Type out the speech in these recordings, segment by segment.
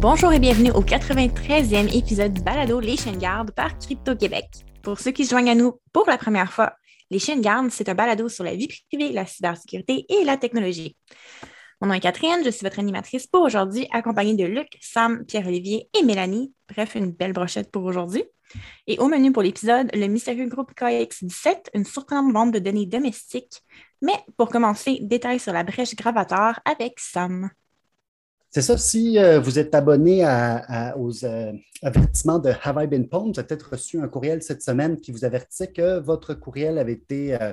Bonjour et bienvenue au 93e épisode du balado Les Chaînes Gardes par Crypto Québec. Pour ceux qui se joignent à nous pour la première fois, Les Chaînes Gardes, c'est un balado sur la vie privée, la cybersécurité et la technologie. Mon nom est Catherine, je suis votre animatrice pour aujourd'hui, accompagnée de Luc, Sam, Pierre-Olivier et Mélanie. Bref, une belle brochette pour aujourd'hui. Et au menu pour l'épisode, le mystérieux groupe KX17, une surprenante vente de données domestiques. Mais pour commencer, détails sur la brèche gravateur avec Sam. C'est ça, si euh, vous êtes abonné aux euh, avertissements de Have I Been Pwned, vous avez peut-être reçu un courriel cette semaine qui vous avertissait que votre courriel avait été euh,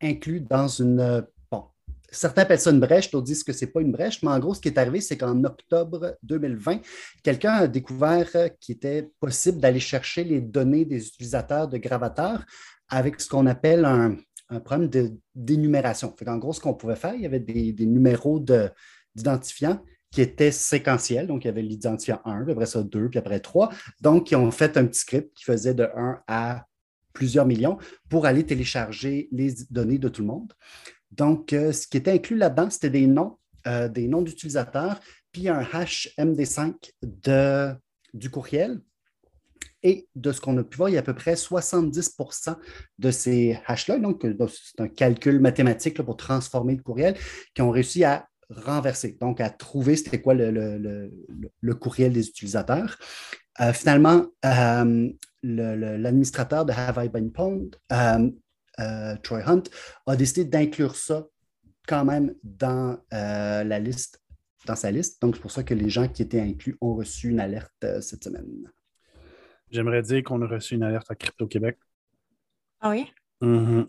inclus dans une. bon, certains appellent ça une brèche, d'autres disent que ce n'est pas une brèche, mais en gros, ce qui est arrivé, c'est qu'en octobre 2020, quelqu'un a découvert qu'il était possible d'aller chercher les données des utilisateurs de Gravatar avec ce qu'on appelle un, problème d'énumération. En gros, ce qu'on pouvait faire, il y avait des, des numéros d'identifiants qui était séquentiel. Donc, il y avait l'identifiant 1, puis après ça 2, puis après 3. Donc, ils ont fait un petit script qui faisait de 1 à plusieurs millions pour aller télécharger les données de tout le monde. Donc, euh, ce qui était inclus là-dedans, c'était des noms, euh, des noms d'utilisateurs, puis un hash MD5 de, du courriel. Et de ce qu'on a pu voir, il y a à peu près 70% de ces hashes-là, donc c'est un calcul mathématique pour transformer le courriel, qui ont réussi à renverser, donc à trouver c'était quoi le, courriel des utilisateurs. Euh, finalement, euh, l'administrateur de Have I Been Pwned, euh, Troy Hunt, a décidé d'inclure ça quand même dans la liste, dans sa liste. Donc, c'est pour ça que les gens qui étaient inclus ont reçu une alerte cette semaine. J'aimerais dire qu'on a reçu une alerte à Crypto Québec. Ah oui? Mm-hmm.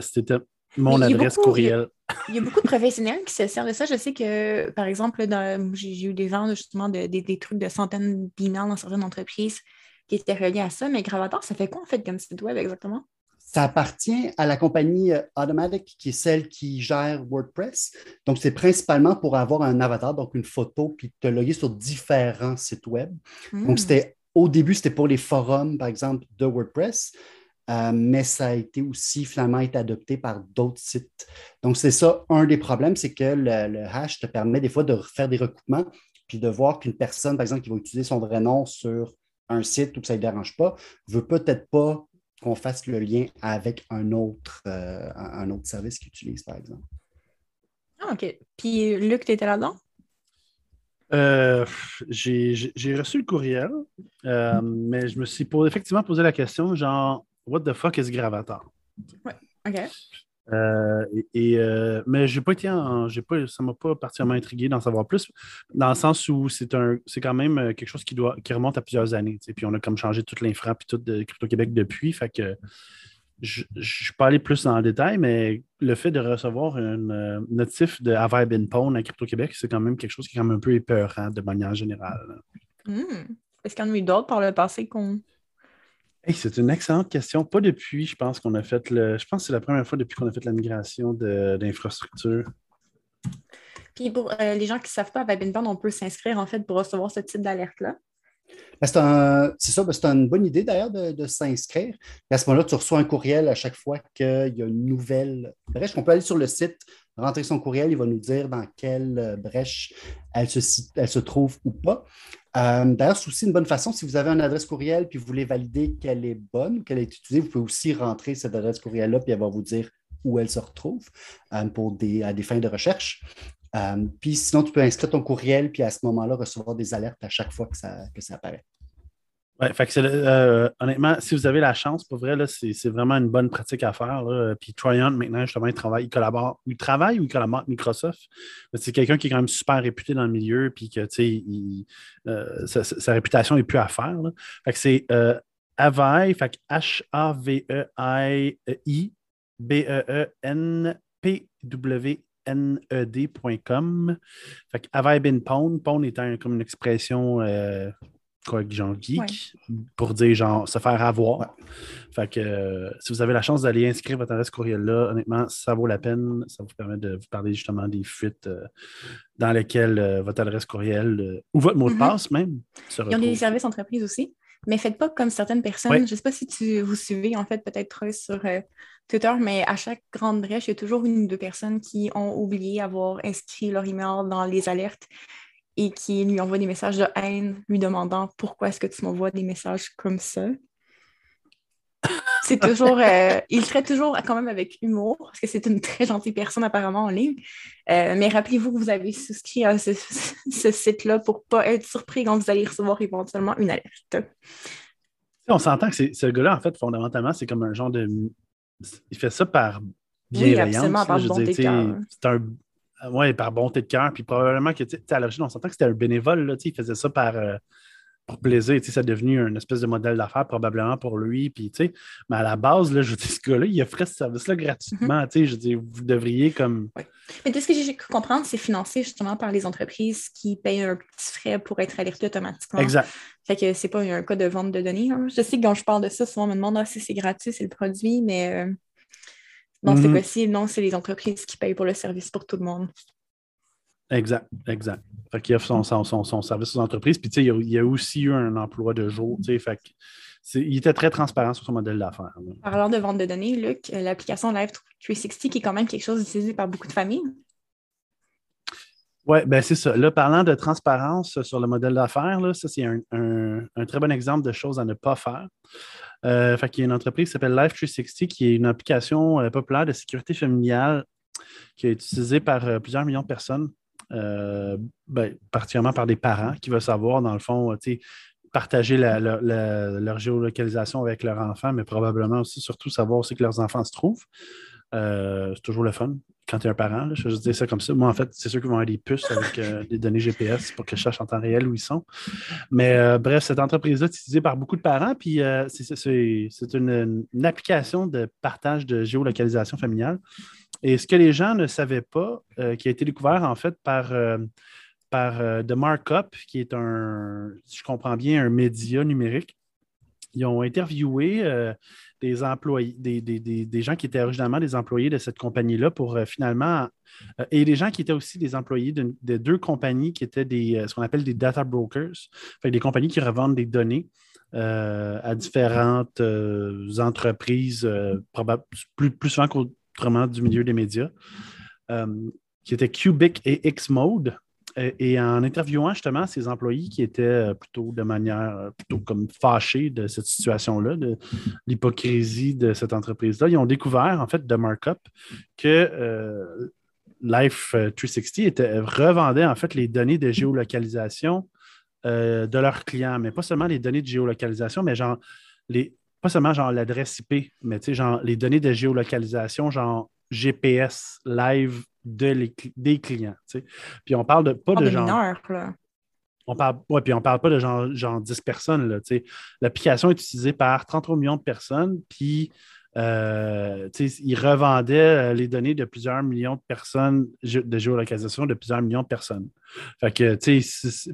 C'était mon adresse courriel. Il y a beaucoup de professionnels qui se servent de ça. Je sais que, par exemple, j'ai eu des ventes justement de, des trucs de centaines d'emails dans certaines entreprises qui étaient reliés à ça. Mais Gravatar, ça fait quoi en fait comme site web exactement? Ça appartient à la compagnie euh, Automatic, qui est celle qui gère WordPress. Donc, c'est principalement pour avoir un avatar, donc une photo, puis te loguer sur différents sites web. Donc, hmm. c'était au début, c'était pour les forums, par exemple, de WordPress. Euh, mais ça a été aussi finalement été adopté par d'autres sites. Donc, c'est ça, un des problèmes, c'est que le, hash te permet des fois de faire des recoupements, puis de voir qu'une personne, par exemple, qui va utiliser son vrai nom sur un site ou que ça ne dérange pas, ne veut peut-être pas qu'on fasse le lien avec un autre, euh, un autre service qu'il utilise, par exemple. Ah, OK. Puis, Luc, tu étais là-dedans? Euh, j'ai reçu le courriel, mais je me suis effectivement posé la question, genre, What the fuck is Gravatar? Ouais, OK. Euh, et, euh, mais j'ai pas été en, j'ai pas, ça m'a pas particulièrement intrigué d'en savoir plus, dans le sens où c'est un, c'est quand même euh, quelque chose qui doit, qui remonte à plusieurs années. Puis on a comme changé toute l'infra et tout de Crypto Québec depuis. Fait que je ne suis pas allé plus dans le détail, mais le fait de recevoir une notif de Have I Been Pwn à Crypto Québec, c'est quand même quelque chose qui est quand même un peu épeurant de manière générale. Hmm. Est-ce qu'il y en a eu d'autres par le passé qu'on c'est une excellente question. Pas depuis, je pense qu'on a fait le. Je pense que c'est la première fois depuis qu'on a fait la migration d'infrastructure. Puis pour euh, les gens qui ne savent pas, avec Binband, on peut s'inscrire en fait pour recevoir ce type d'alerte-là. Ben, c'est ça, ben, c'est une bonne idée d'ailleurs de, s'inscrire. À ce moment-là, tu reçois un courriel à chaque fois qu'il y a une nouvelle brèche. On peut aller sur le site, rentrer son courriel, il va nous dire dans quelle euh, brèche elle se, elle se trouve ou pas. Euh, d'ailleurs, c'est aussi une bonne façon, si vous avez une adresse courriel puis vous voulez valider qu'elle est bonne, qu'elle est utilisée, vous pouvez aussi rentrer cette adresse courriel-là puis elle va vous dire où elle se retrouve euh, pour des, à des fins de recherche. Euh, puis sinon, tu peux inscrire ton courriel, puis à ce moment-là, recevoir des alertes à chaque fois que ça, que ça apparaît. Oui, euh, honnêtement, si vous avez la chance, pour vrai, c'est vraiment une bonne pratique à faire. Puis Tryon, maintenant, justement, il travaille, il collabore. Il travaille ou il collabore avec Microsoft. C'est quelqu'un qui est quand même super réputé dans le milieu, puis que, tu sais, euh, sa, réputation n'est plus à faire. Fait que c'est euh, Avai, fait H-A-V-E-I-I, B-E-E-N-P-W-N-E-D.com. Fait que Have I been pwned? Pwned étant comme une expression euh, quoi, genre geek, pour dire genre se faire avoir. Fait que euh, si vous avez la chance d'aller inscrire votre adresse courriel là, honnêtement, ça vaut la peine. Ça vous permet de vous parler justement des fuites euh, dans lesquelles euh, votre adresse courriel ou votre mot de mm-hmm. passe même. Ils ont des services entreprises aussi. Mais faites pas comme certaines personnes. Je ne sais pas si tu vous suivez, en fait, peut-être sur Twitter, mais à chaque grande brèche, il y a toujours une ou deux personnes qui ont oublié d'avoir inscrit leur email dans les alertes et qui lui envoie des messages de haine, lui demandant pourquoi est-ce que tu m'envoies des messages comme ça. C'est toujours, euh, il traite toujours quand même avec humour, parce que c'est une très gentille personne apparemment en ligne. Euh, mais rappelez-vous que vous avez souscrit à ce, site-là pour ne pas être surpris quand vous allez recevoir éventuellement une alerte. On s'entend que ce gars-là, en fait, fondamentalement, c'est comme un genre de. Il fait ça par bienveillance. Oui. C'est un. Oui, par bonté de cœur. Puis probablement que, tu sais, à l'origine, on s'entend que c'était un bénévole, là, il faisait ça par. Euh, pour plaisir. Tu sais, ça est devenu une espèce de modèle d'affaires probablement pour lui. Puis, tu sais, mais à la base, là, je dis, ce gars-là, il offrait ce service-là gratuitement. Mhm. Tu sais, je dis, vous devriez comme. Mais de ce que j'ai cru comprendre, c'est financé justement par les entreprises qui payent un petit frais pour être alertées automatiquement. Exact. Fait que c'est pas un cas de vente de données. Hein. Je sais que quand je parle de ça, souvent on me demande ah, si c'est gratuit, c'est le produit, mais euh, dans ce mhm. cas-ci, non, c'est les entreprises qui payent pour le service pour tout le monde. Exact, exact. Fait qu'il offre son, son, son, service aux entreprises. Puis, tu sais, il, y a aussi eu un emploi de jour, tu sais, fait il était très transparent sur son modèle d'affaires. Parlant de vente de données, Luc, euh, l'application Live 360 qui est quand même quelque chose utilisé par beaucoup de familles. Oui, ben c'est ça. Là, parlant de transparence sur le modèle d'affaires, ça, c'est un, très bon exemple de choses à ne pas faire. Euh, fait qu'il y a une entreprise qui s'appelle Live 360 qui est une application euh, populaire de sécurité familiale qui est utilisée par plusieurs millions de personnes euh, ben, particulièrement par des parents qui veulent savoir, dans le fond, partager leur géolocalisation avec leur enfant, mais probablement aussi, surtout, savoir aussi que leurs enfants se trouvent. Euh, c'est toujours le fun quand tu es un parent. je vais dire ça comme ça. Moi, en fait, c'est sûr qu'ils vont avoir des puces avec euh, des données GPS pour que je sache en temps réel où ils sont. Mais bref, cette entreprise-là est utilisée par beaucoup de parents. Puis c'est une, application de partage de géolocalisation familiale et ce que les gens ne savaient pas, euh, qui a été découvert en fait par, euh, par euh, The Markup, qui est un, si je comprends bien, un média numérique. Ils ont interviewé des employés, des, gens qui étaient originalement des employés de cette compagnie-là pour finalement, et des gens qui étaient aussi des employés de, deux compagnies qui étaient des, ce qu'on appelle des data brokers, des compagnies qui revendent des données à différentes entreprises, plus, plus souvent qu'au autrement du milieu des médias, euh, qui était Cubic et Xmode. Et, et, en interviewant justement ces employés qui étaient euh, plutôt de manière euh, plutôt comme fâchés de cette situation-là, de l'hypocrisie de cette entreprise-là, ils ont découvert en fait de markup que Life 360 était, revendait en fait les données de géolocalisation de leurs clients, mais pas seulement les données de géolocalisation, mais genre les, pas seulement genre l'adresse IP, mais tu sais, genre les données de géolocalisation, genre GPS live de des clients. Tu sais. Puis on parle de pas de genre. là. On parle, ouais, puis on parle pas de genre, genre 10 personnes. Là, tu sais. L'application est utilisée par 33 millions de personnes, puis euh, ils revendaient euh, les données de plusieurs millions de personnes de géolocalisation de plusieurs millions de personnes. Fait que,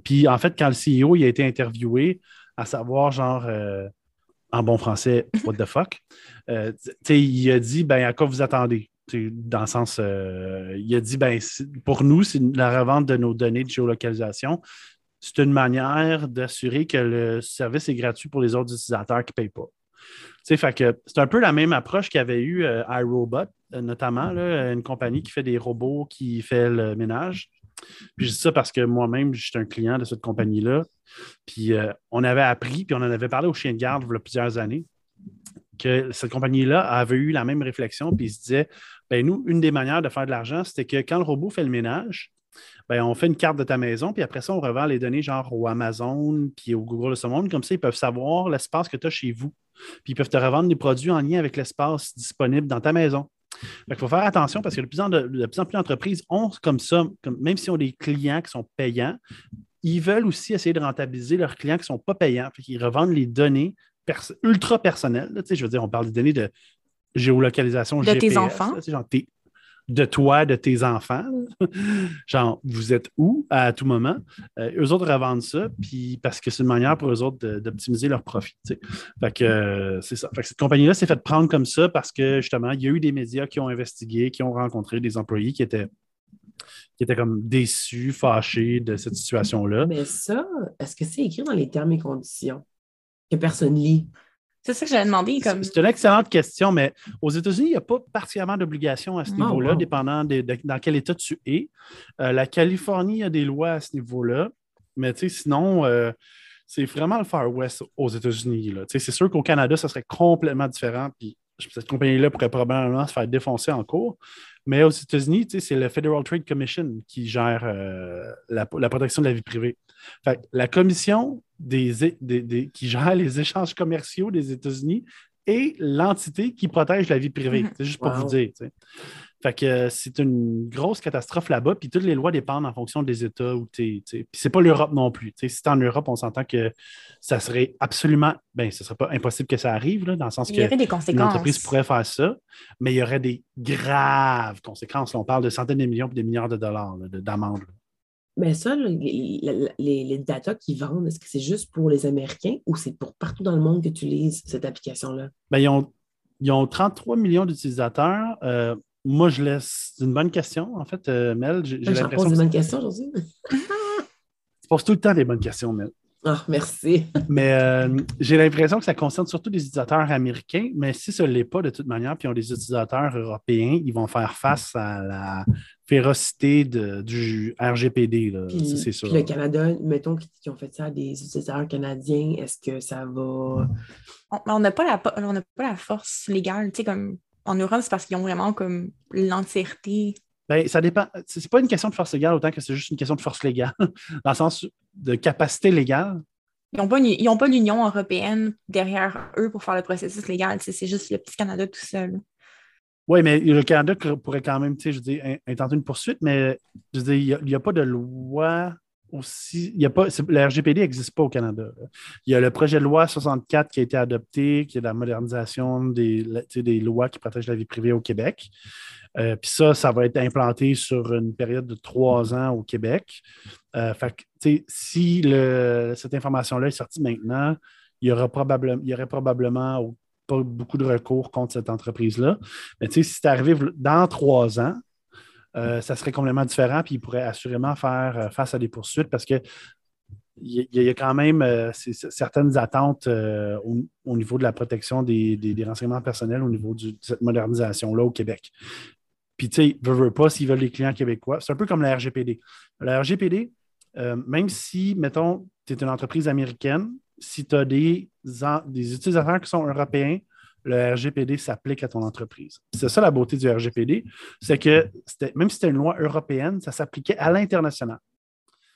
puis en fait, quand le CEO il a été interviewé, à savoir genre euh, en bon français, what the fuck? Euh, il a dit, ben, à quoi vous attendez? dans le sens, euh, il a dit, ben, pour nous, c'est la revente de nos données de géolocalisation. C'est une manière d'assurer que le service est gratuit pour les autres utilisateurs qui ne payent pas. Fait que c'est un peu la même approche qu'avait eu euh, iRobot, notamment, une compagnie qui fait des robots qui fait le ménage. Puis je dis ça parce que moi-même, je suis un client de cette compagnie-là. Puis euh, on avait appris, puis on en avait parlé au chien de garde il y a plusieurs années, que cette compagnie-là avait eu la même réflexion, puis ils se disait ben nous, une des manières de faire de l'argent, c'était que quand le robot fait le ménage, ben, on fait une carte de ta maison, puis après ça, on revend les données genre au Amazon, puis au Google de ce monde. Comme ça, ils peuvent savoir l'espace que tu as chez vous. Puis ils peuvent te revendre des produits en lien avec l'espace disponible dans ta maison. Il faut faire attention parce que de plus en, plus, d'entreprises ont comme ça, même si on ont des clients qui sont payants, ils veulent aussi essayer de rentabiliser leurs clients qui ne sont pas payants. Ils revendent les données ultra personnelles. je veux dire, on parle des données de géolocalisation de tes enfants. De toi, de tes enfants. genre, vous êtes où à tout moment? Euh, eux autres revendent ça, puis parce que c'est une manière pour eux autres d'optimiser leur profit. Euh, c'est ça. Cette compagnie-là s'est fait prendre comme ça parce que justement, il y a eu des médias qui ont investigué, qui ont rencontré des employés qui étaient qui étaient comme déçus, fâchés de cette situation-là. Mais ça, est-ce que c'est écrit dans les termes et conditions que personne lit? C'est ça que j'avais demandé. Comme... C'est une excellente question, mais aux États-Unis, il n'y a pas particulièrement d'obligation à ce niveau-là, dépendant de, dans quel État tu es. Euh, la Californie a des lois à ce niveau-là. mais sinon, euh, c'est vraiment le Far West aux États-Unis. C'est sûr qu'au Canada, ça serait complètement différent. Puis cette compagnie-là pourrait probablement se faire défoncer en cours. Mais aux États-Unis, c'est le Federal Trade Commission qui gère euh, la, protection de la vie privée. la commission des, qui gère les échanges commerciaux des États-Unis est l'entité qui protège la vie privée. Mm-hmm. C'est juste pour vous dire. Fait que euh, c'est une grosse catastrophe là-bas, puis toutes les lois dépendent en fonction des États où tu es. Puis c'est pas l'Europe non plus. si c'est en Europe, on s'entend que ça serait absolument. Ben, ce serait pas impossible que ça arrive, dans le sens que l'entreprise pourrait faire ça, mais il y aurait des graves conséquences. on parle de centaines de millions et des milliards de dollars d'amendes. Mais ça, les, les, data qu'ils vendent, est-ce que c'est juste pour les Américains ou c'est pour partout dans le monde que tu lises cette application-là? Ben, ils, ont, ils ont 33 millions d'utilisateurs. Euh, moi, je laisse. C'est une bonne question, en fait, euh, Mel. J'ai l'impression. pose une bonne question aujourd'hui. tu poses tout le temps des bonnes questions, Mel. Ah, merci. mais euh, j'ai l'impression que ça concerne surtout des utilisateurs américains, mais si ce ne l'est pas de toute manière, puis ont des utilisateurs européens, ils vont faire face à la férocité du RGPD. C'est sûr. Puis le Canada, mettons qu'ils ont fait ça à des utilisateurs canadiens, est-ce que ça va? On n'a pas, la, pas la force légale, tu sais, comme en Europe, c'est parce qu'ils ont vraiment comme l'entièreté. Bien, ça dépend. C'est pas une question de force légale autant que c'est juste une question de force légale, dans le sens de capacité légale. Ils n'ont pas, l'Union européenne derrière eux pour faire le processus légal. C'est juste le petit Canada tout seul. Oui, mais le Canada pourrait quand même, je dis, intenter une poursuite, mais je dis, il n'y a, pas de loi aussi. Il y a pas, le RGPD n'existe pas au Canada. Il y a le projet de loi 64 qui a été adopté, qui est la modernisation des, des lois qui protègent la vie privée au Québec. Euh, puis ça, ça va être implanté sur une période de trois ans au Québec. Euh, si cette information-là est sortie maintenant, il y, aura il y aurait probablement pas beaucoup de recours contre cette entreprise-là. Mais si c'est arrivé dans trois ans, euh, ça serait complètement différent, puis il pourrait assurément faire euh, face à des poursuites parce que il y, a quand même euh, certaines attentes au, niveau de la protection des, renseignements personnels au niveau de cette modernisation-là au Québec. Puis, tu sais, veut, veut pas s'ils veulent les clients québécois. C'est un peu comme la RGPD. La RGPD, même si, mettons, tu es une entreprise américaine, si tu as des, des utilisateurs qui sont européens, le RGPD s'applique à ton entreprise. C'est ça la beauté du RGPD, c'est que même si c'était une loi européenne, ça s'appliquait à l'international.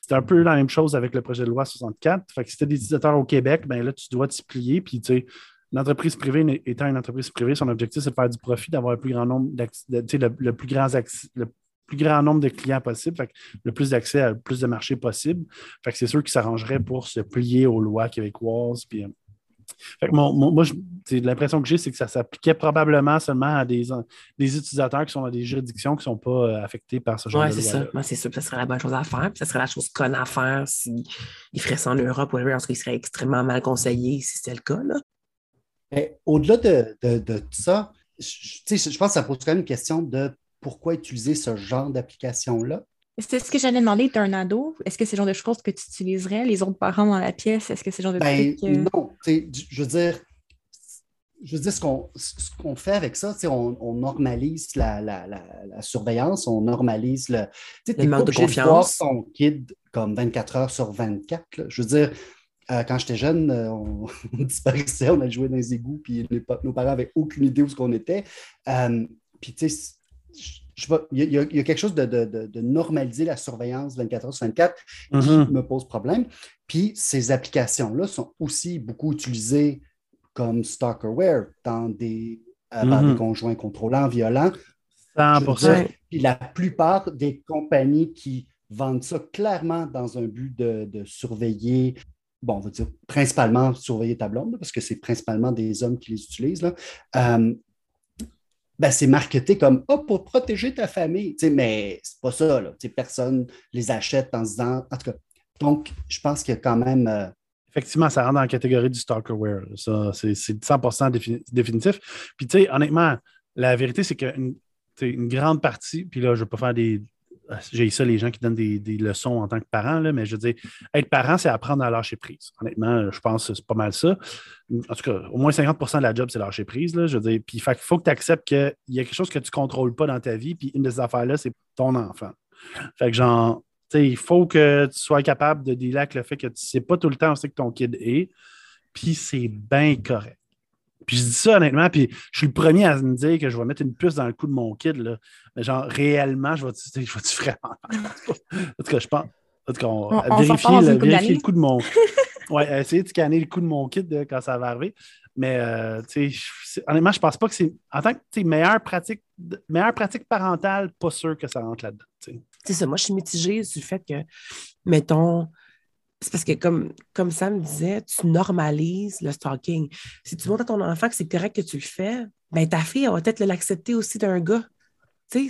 C'est un peu la même chose avec le projet de loi 64. Fait que si tu des utilisateurs au Québec, ben là, tu dois t'y plier. Puis, tu sais, l'entreprise privée étant une entreprise privée, son objectif, c'est de faire du profit, d'avoir le plus grand nombre le, plus grand le plus grand nombre de clients possible, le plus d'accès à le plus de marchés possible. Fait que c'est sûr qu'ils s'arrangeraient pour se plier aux lois québécoises. Puis, moi, l'impression que j'ai, c'est que ça s'appliquait probablement seulement à des, des, utilisateurs qui sont dans des juridictions qui ne sont pas euh, affectés par ce genre de loi. Oui, c'est ça. Moi, c'est sûr que ce serait la bonne chose à faire. Puis ça serait la chose conne à faire s'ils feraient ça en Europe ou ailleurs, ils seraient extrêmement mal conseillés si c'était le cas. Au-delà de, de, tout ça, je, je pense que ça pose quand même une question de pourquoi utiliser ce genre d'application-là. C'est ce que j'allais demander, tu un ado? Est-ce que c'est le genre de choses que tu utiliserais, les autres parents dans la pièce? Est-ce que c'est le genre de ben, truc, Non, je veux dire, je veux dire, ce qu'on fait avec ça, on, on normalise la, la, la, surveillance, on normalise le. Tu sais, de confiance. De voir ton kid comme 24 heures sur 24. Je veux dire, euh, quand j'étais jeune, euh, on, disparaissait, on allait jouer dans les égouts, puis nos parents n'avaient aucune idée où ce qu'on était. Euh, puis, tu sais, il, y a, quelque chose de, normaliser la surveillance 24 heures sur 24 qui mm-hmm. me pose problème. Puis ces applications-là sont aussi beaucoup utilisées comme stalkerware dans des, euh, par des mm-hmm. conjoints contrôlants violents. 100%. puis la plupart des compagnies qui vendent ça clairement dans un but de, surveiller bon, on va dire principalement surveiller ta blonde, parce que c'est principalement des hommes qui les utilisent, là. Euh, ben, c'est marketé comme oh, pour protéger ta famille. mais c'est pas ça. Là. Personne les achète en se disant. En tout cas, donc, je pense qu'il y a quand même. Euh, Effectivement, ça rentre dans la catégorie du stalkerware. Ça, c'est 100% définitif. Puis, tu sais, honnêtement, la vérité, c'est qu'une une grande partie, puis là, je ne vais pas faire des, j'ai ça, les gens qui donnent des, leçons en tant que parent, là, mais je veux dire, être parent, c'est apprendre à lâcher prise. Honnêtement, je pense que c'est pas mal ça. En tout cas, au moins 50% de la job, c'est lâcher prise. Là, je veux dire, puis il faut que tu acceptes qu'il y a quelque chose que tu ne contrôles pas dans ta vie, puis une des affaires-là, c'est ton enfant. Fait que genre, sais, il faut que tu sois capable de dealer avec le fait que tu ne sais pas tout le temps où c'est que ton kid est, puis c'est bien correct. Puis je dis ça honnêtement, puis je suis le premier à me dire que je vais mettre une puce dans le cou de mon kid, là. Mais genre, réellement, je vais-tu je vais-tu vraiment? En tout cas, je pense. En tout cas, on, On- on s'en vérifier, le, vérifier coup de mon. ouais, essayer de scanner le coup de mon kid euh, quand ça va arriver. Mais, euh, honnêtement, je pense pas que c'est. En tant que tu sais, meilleure pratique, meilleure pratique parentale, pas sûr que ça rentre là-dedans. tu sais. C'est ça, moi, je suis mitigée sur le fait que, mettons, c'est parce que comme, comme Sam disait, tu normalises le stalking. Si tu montres à ton enfant que c'est correct que tu le fais, ben ta fille va peut-être l'accepter aussi d'un gars. C'est-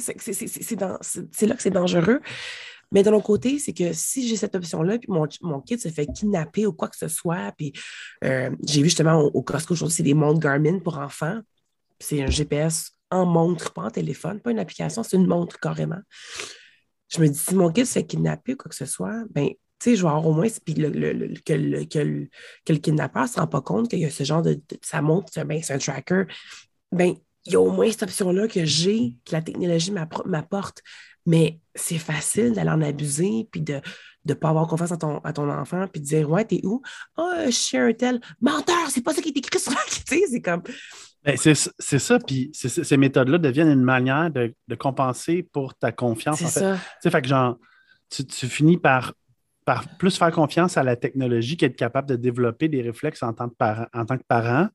là que c'est dangereux. Mais de l'autre côté, c'est que si j'ai cette option-là, puis mon, mon kid se fait kidnapper ou quoi que ce soit, puis euh, j'ai vu justement au, au Costco aujourd'hui, c'est des montres Garmin pour enfants. C'est un GPS en montre, pas en téléphone, pas une application, c'est une montre carrément. Je me dis, si mon kid se fait kidnapper ou quoi que ce soit, ben, tu sais, je vais avoir au moins, puis le, le- le- que, le, que, le, que le kidnappeur ne se rend pas compte qu'il y a ce genre de, de- ça montre, c'est ben, c'est un tracker. Ben, il y a au moins cette option-là que j'ai, que la technologie m'apporte. Mais c'est facile d'aller en abuser, puis de ne pas avoir confiance à ton, à ton enfant, puis de dire, ouais, t'es où? Ah, je suis un tel. Menteur, c'est pas ça qui est écrit sur la. Tu sais, c'est comme. Ben, c'est ça, puis ces méthodes-là deviennent une manière de, de compenser pour ta confiance. C'est fait. ça. Tu sais, fait que genre, tu, tu finis par, par plus faire confiance à la technologie qu'être capable de développer des réflexes en tant que parent, en tant que parent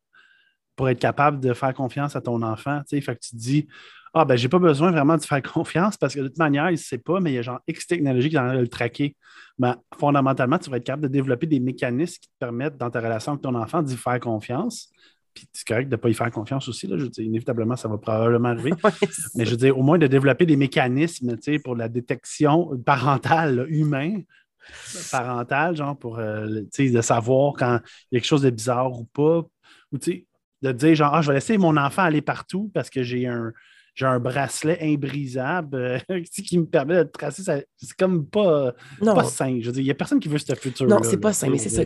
pour être capable de faire confiance à ton enfant. Tu sais, fait que tu te dis, ah, ben, j'ai pas besoin vraiment de faire confiance parce que de toute manière, il ne sait pas, mais il y a genre X technologie qui est en train de le traquer. Ben, fondamentalement, tu vas être capable de développer des mécanismes qui te permettent, dans ta relation avec ton enfant, d'y faire confiance. Puis c'est correct de ne pas y faire confiance aussi. Là. Je veux dire, inévitablement, ça va probablement arriver. Ouais, Mais je veux dire, au moins de développer des mécanismes tu sais, pour la détection parentale, là, humain, parentale, genre pour euh, de savoir quand il y a quelque chose de bizarre ou pas. Ou de dire genre, ah, je vais laisser mon enfant aller partout parce que j'ai un, j'ai un bracelet imbrisable euh, qui me permet de tracer. ça- C'est comme pas, Non. pas sain. Je veux dire, il n'y a personne qui veut ce futur-là. Non, c'est pas tu mais c'est ça.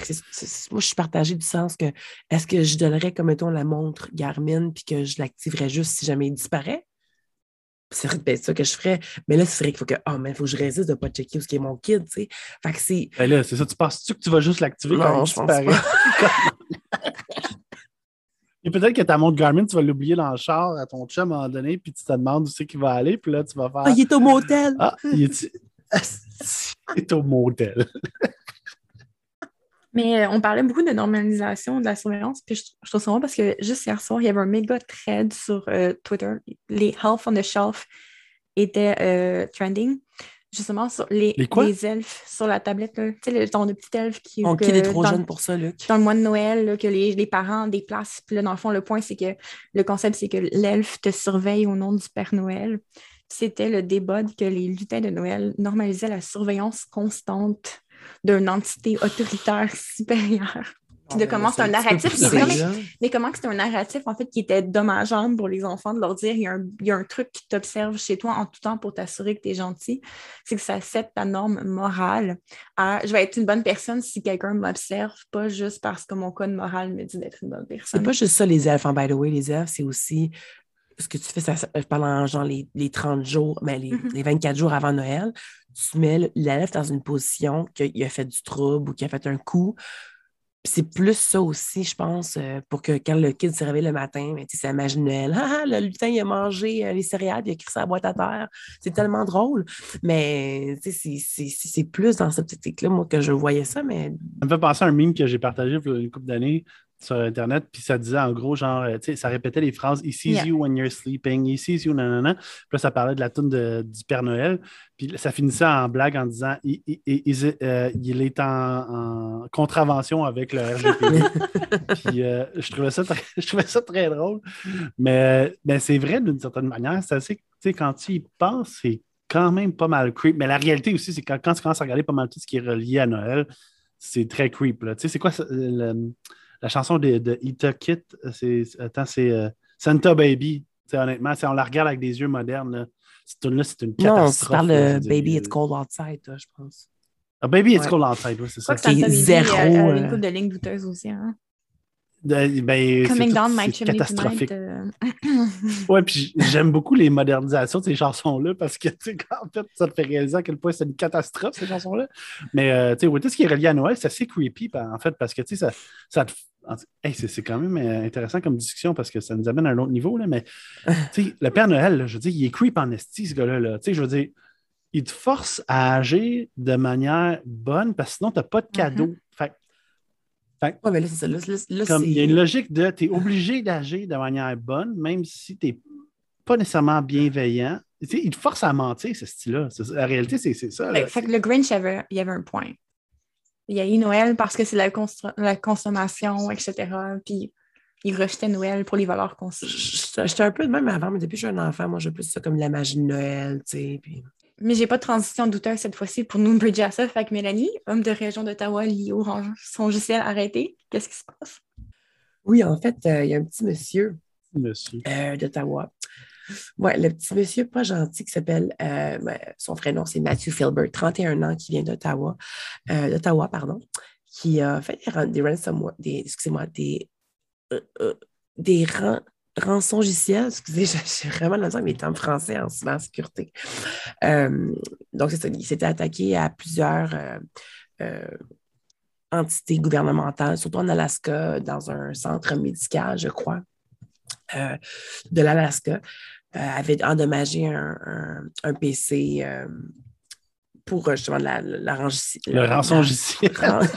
moi, je suis partagée du sens que est-ce que je donnerais, comme mettons, la montre Garmin puis que je l'activerais juste si jamais il disparaît? C'est ça que je ferais. Mais là, c'est vrai qu'il faut que, oh, mais il faut que je résiste de ne pas checker où est mon kid, tu sais. Fait que c'est. Ben là, c'est ça. Tu penses-tu que tu vas juste l'activer quand Non, il je pense disparaît? Et peut-être que ta montre Garmin, tu vas l'oublier dans le char à ton chum à un moment donné, puis tu te demandes où c'est qu'il va aller, puis là, tu vas faire. Ah, il est au motel! Ah, il est, il est au motel. Mais euh, on parlait beaucoup de normalisation de la surveillance, puis je, je trouve ça marrant parce que juste hier soir, il y avait un méga thread sur euh, Twitter. Les Health on the Shelf étaient euh, trending, justement sur les, elfes sur la tablette. là. Tu sais, le ton de petit elfe qui. Est trop dans- jeune pour ça, Luc? dans le mois de Noël, là, que les, les parents déplacent. Puis là, dans le fond, le point, c'est que le concept, c'est que l'elfe te surveille au nom du Père Noël. C'était le débat que les lutins de Noël normalisaient la surveillance constante d'une entité autoritaire supérieure. Puis de comment c'est un narratif qui est Mais comment c'est un narratif, en fait, qui était dommageable pour les enfants de leur dire il y a un, il y a un truc qui t'observe chez toi en tout temps pour t'assurer que tu es gentil. C'est que ça set ta norme morale à je vais être une bonne personne si quelqu'un m'observe, pas juste parce que mon code moral me dit d'être une bonne C'est personne. pas juste ça, les elfes. En by the way, les elfes, c'est aussi ce que tu fais ça- ça- pendant genre les, les 30 jours, mais les, Mhm. les 24 jours avant Noël. Tu mets l'elfe dans une position qu'il a fait du trouble ou qu'il a fait un coup. Puis C'est plus ça aussi, je pense, euh, pour que quand le kid se réveille le matin, ben, tu sais, c'est la magie de Noël. Ah, ah, le lutin, il a mangé euh, les céréales, puis il a écrit sa boîte à terre. C'est tellement drôle. Mais tu sais, c'est- c'est c'est- c'est plus dans cette optique-là, moi, que je voyais ça. Mais Ça me fait penser à un meme que j'ai partagé il y a une couple d'années sur Internet, puis ça disait en gros, genre, euh, tu sais, ça répétait les phrases He sees Yeah. you when you're sleeping, he sees you, nanana. Puis là, ça parlait de la tune de- du Père Noël. Puis ça finissait en blague en disant euh, il est en, en contravention avec le RGPD. puis euh, je, trouvais ça très, je trouvais ça très drôle. Mais, mais c'est vrai d'une certaine manière. C'est assez, tu sais, quand tu y penses, c'est quand même pas mal creep. Mais la réalité aussi, c'est quand, quand tu commences à regarder pas mal tout ce qui est relié à Noël, c'est très creep. Tu sais, c'est quoi ça, le- la chanson de, de Ita Kit? C'est, attends, c'est euh, Santa Baby. Honnêtement, si on la regarde avec des yeux modernes, cette tune-là, c'est une non, catastrophe. tu parles là. Je de Baby euh, It's Cold Outside, toi, je pense. Ah, Baby It's Ouais. Cold Outside, oui, c'est ça. que Qui est Santa Baby, zéro, euh, elle a une euh, couple de lignes douteuses aussi. Hein? De- ben, Coming c'est down tout- my c'est chimney catastrophique. tonight. euh, Ouais, puis j'aime beaucoup les modernisations de ces chansons-là parce que, tu sais, en fait, ça te fait réaliser à quel point c'est une catastrophe, ces chansons-là. Mais, euh, tu sais, tout ce qui est relié à Noël, c'est assez creepy, en fait, parce que, tu sais, ça, ça te- hey, c'est quand même euh, intéressant comme discussion parce que ça nous amène à un autre niveau, là, mais, le Père Noël, là, je veux dire, il est creep en esti, ce gars-là, là. Je veux dire, il te force à agir de manière bonne parce que sinon, tu n'as pas de cadeau. Fait que Ouais, mais là, ça. Comme il y a une logique de tu es obligé d'agir de manière bonne, même si tu n'es pas nécessairement bienveillant. Il te force à mentir, ce style-là. La réalité, c'est ça. là. Ouais, fait que le Grinch, avait, il y avait un point. Il y a eu Noël parce que c'est la, la consommation, etc. Puis il rejetait Noël pour les valeurs qu'on J'étais un peu de même avant, mais depuis que je suis un enfant, moi, j'ai plus ça comme la magie de Noël, tu sais. Puis... Mais j'ai pas de transition douteuse cette fois-ci pour nous bridger à ça. Fait que Mélanie, homme de région d'Ottawa lié au rang- son logiciel arrêté, qu'est-ce qui se passe? Oui, en fait, euh, il y a un petit monsieur Monsieur. euh, d'Ottawa. Ouais, le petit monsieur pas gentil qui s'appelle, euh, ben, son vrai nom, c'est Matthew Filbert, 31 ans, qui vient d'Ottawa, euh, d'Ottawa, pardon, qui a fait des, ran- des ransomware, des, excusez-moi, des, euh, des ran- rançongiciels, excusez, j'ai vraiment il est en français en cybersécurité. Donc, c'est ça, il s'était attaqué à plusieurs entités gouvernementales, surtout en Alaska, dans un centre médical, je crois de l'Alaska avait endommagé un, un- un PC euh, pour euh, justement la, la, rangi- Le la- rançongiciel. la-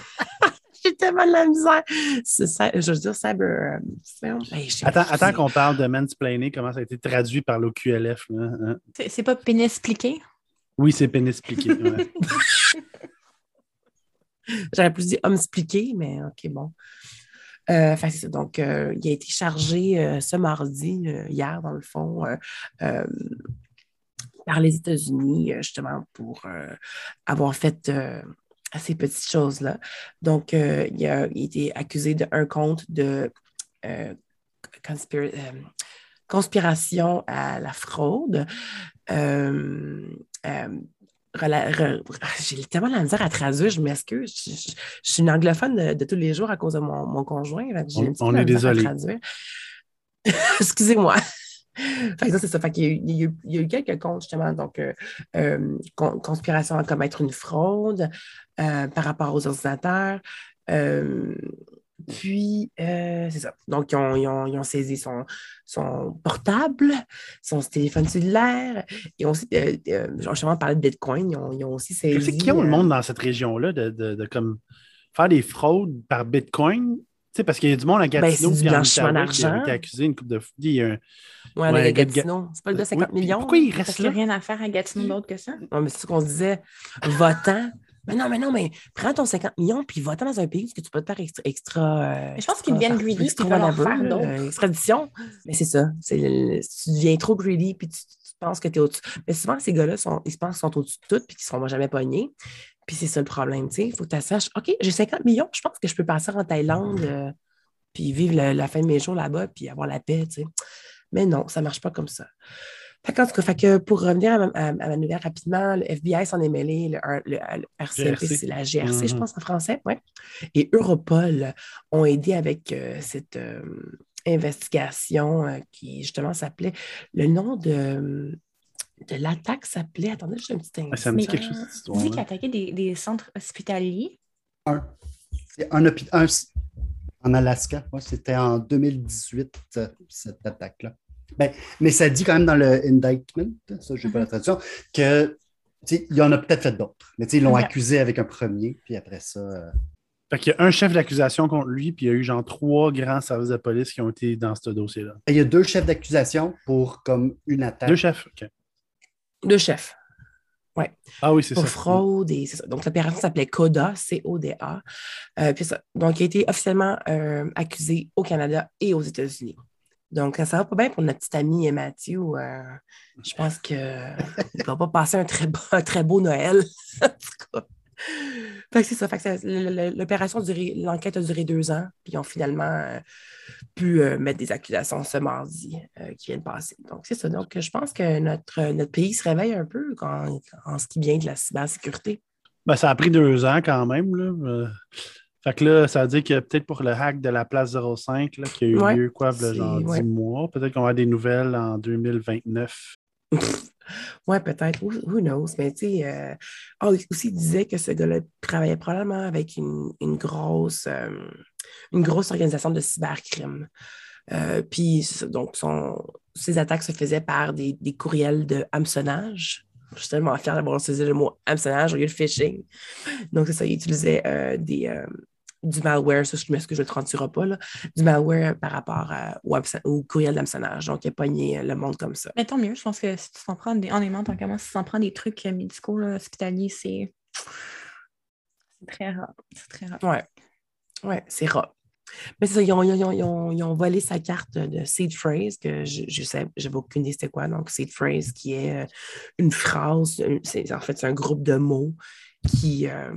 J'ai tellement de la misère. C'est ça, je veux dire, cyber. euh, hey, j'ai- Attends, attends qu'on parle de mansplaining, comment ça a été traduit par l'OQLF. là, hein? C'est c'est pas pénispliqué? Oui, c'est pénispliqué. ouais. J'aurais plus dit homme expliqué, mais OK, bon. Euh, donc, euh, il a été chargé euh, ce mardi, hier, dans le fond, par les États-Unis, justement, pour avoir fait ces petites choses-là. Donc, il, a, été accusé d'un compte de conspira- conspiration à la fraude. J'ai tellement de la misère à traduire, je m'excuse. Je, je- je suis une anglophone de, de tous les jours à cause de mon, mon conjoint. On- est désolé. Excusez-moi. Fait que ça, c'est ça. Fait qu'il y a eu- il, y a eu, il y a eu quelques comptes, justement, donc euh, euh, con- conspiration à commettre une fraude euh, par rapport aux ordinateurs. Puis, euh, c'est ça. Donc, ils ont, ils ont- ils ont saisi son, son portable, son téléphone cellulaire. Ils ont aussi, euh, euh, justement, parlé de Bitcoin. Ils ont, ils ont aussi saisi. C'est qui ont le euh, monde dans cette région-là de, de- de comme faire des fraudes par Bitcoin? Tu sais, parce qu'il y a du monde à Gatineau Ben, c'est du puis en blanchiment Outaouais qui a d'argent. été accusé une coupe de fois. Il y a un- Ouais, Gatineau. C'est pas le gars de 50 Oui, millions? Pourquoi il Parce reste qu'il n'y a là? rien à faire à Gatineau d'autre que ça. Non, mais c'est ce qu'on se disait. Votant. Mais non, mais non, mais prends ton 50 millions puis va dans un pays où tu peux te faire extra. euh, je pense qu'ils deviennent greedy, extra puis whatever, faire d'autres. euh, Extradition. Mais c'est ça. Le- tu deviens trop greedy puis tu, tu penses que tu es au-dessus. Mais souvent, ces gars-là, ils se pensent qu'ils sont au-dessus de tout puis qu'ils ne seront jamais pognés. Puis c'est ça le problème. Il faut que tu saches OK, j'ai 50 millions, je pense que je peux partir en Thaïlande euh, puis vivre la, la fin de mes jours là-bas puis avoir la paix. tu sais. Mais non, ça ne marche pas comme ça. Fait qu'en tout cas, fait que pour revenir à ma, à- à ma nouvelle rapidement, le FBI s'en est mêlé, le, le- le RCMP, la GRC, je Mhm. pense en français, ouais. Et Europol ont aidé avec euh, cette euh, investigation euh, qui justement s'appelait, le nom de, de l'attaque s'appelait, attendez juste un petit instant. Ça me dit Mais, quelque chose, cette Dis histoire-là. qu'il a attaqué des, des centres hospitaliers. Un. C'est un, un- en Alaska. Ouais, C'était en 2018, euh, cette attaque-là. Ben, mais ça dit quand même dans le indictment, ça, je n'ai pas la traduction, que tu sais, il y en a peut-être fait d'autres. Mais tu sais, ils l'ont accusé avec un premier, puis après ça. euh, Fait qu'il y a un chef d'accusation contre lui, puis il y a eu genre trois grands services de police qui ont été dans ce dossier-là. il y a deux chefs d'accusation pour comme une attaque. Deux chefs. OK. Deux chefs. Ah oui, c'est pour ça. fraude. Et c'est ça. Donc, l'opération s'appelait CODA, C-O-D-A. Euh, puis ça. Donc, il a été officiellement euh, accusé au Canada et aux États-Unis. Donc, ça va pas bien pour notre petit ami Mathieu. euh, je pense qu'il ne va pas passer un très, beau, Noël. en tout cas. C'est ça. L'enquête a duré deux ans, puis ils ont finalement euh, pu euh, mettre des accusations ce mardi qui vient de passer. Donc, c'est ça. Donc, je pense que notre, notre pays se réveille un peu en ce qui vient de la cybersécurité. Ben, ça a pris deux ans quand même. Fait que là, ça veut dire que peut-être pour le hack de la place 05, là, qui a eu Ouais, lieu, quoi, le genre c'est- 10 ouais. mois, peut-être qu'on va avoir des nouvelles en 2029. Ouais, peut-être. Who, who knows? Mais tu sais, euh, ah, aussi, il disait que ce gars-là travaillait probablement avec une, une grosse, euh, une grosse organisation de cybercrime. Euh, puis, donc, son, ses attaques se faisaient par des, des courriels de hameçonnage. Je suis tellement fière d'avoir utilisé le mot hameçonnage au lieu de phishing. Donc, c'est ça, il utilisait euh, des, euh, du malware, ça, je m'excuse, je ne le traduirai pas, là, du malware par rapport à- au, au courriel d'hameçonnage. Donc, il a pogné euh, le monde comme ça. Mais tant mieux, je pense que si tu t'en prends des. Honnêtement, tant qu'à moi, si tu t'en prends des trucs euh, médicaux, là, hospitaliers, c'est. C'est très rare. C'est très rare. Ouais. Ouais, c'est rare. Mais c'est ça, ils ont, ils ont- ils ont- ils ont volé sa carte de seed phrase, que je, je sais, j'avais aucune idée c'était quoi. Donc, seed phrase, qui est euh, une phrase, c'est, en fait, c'est un groupe de mots qui, euh,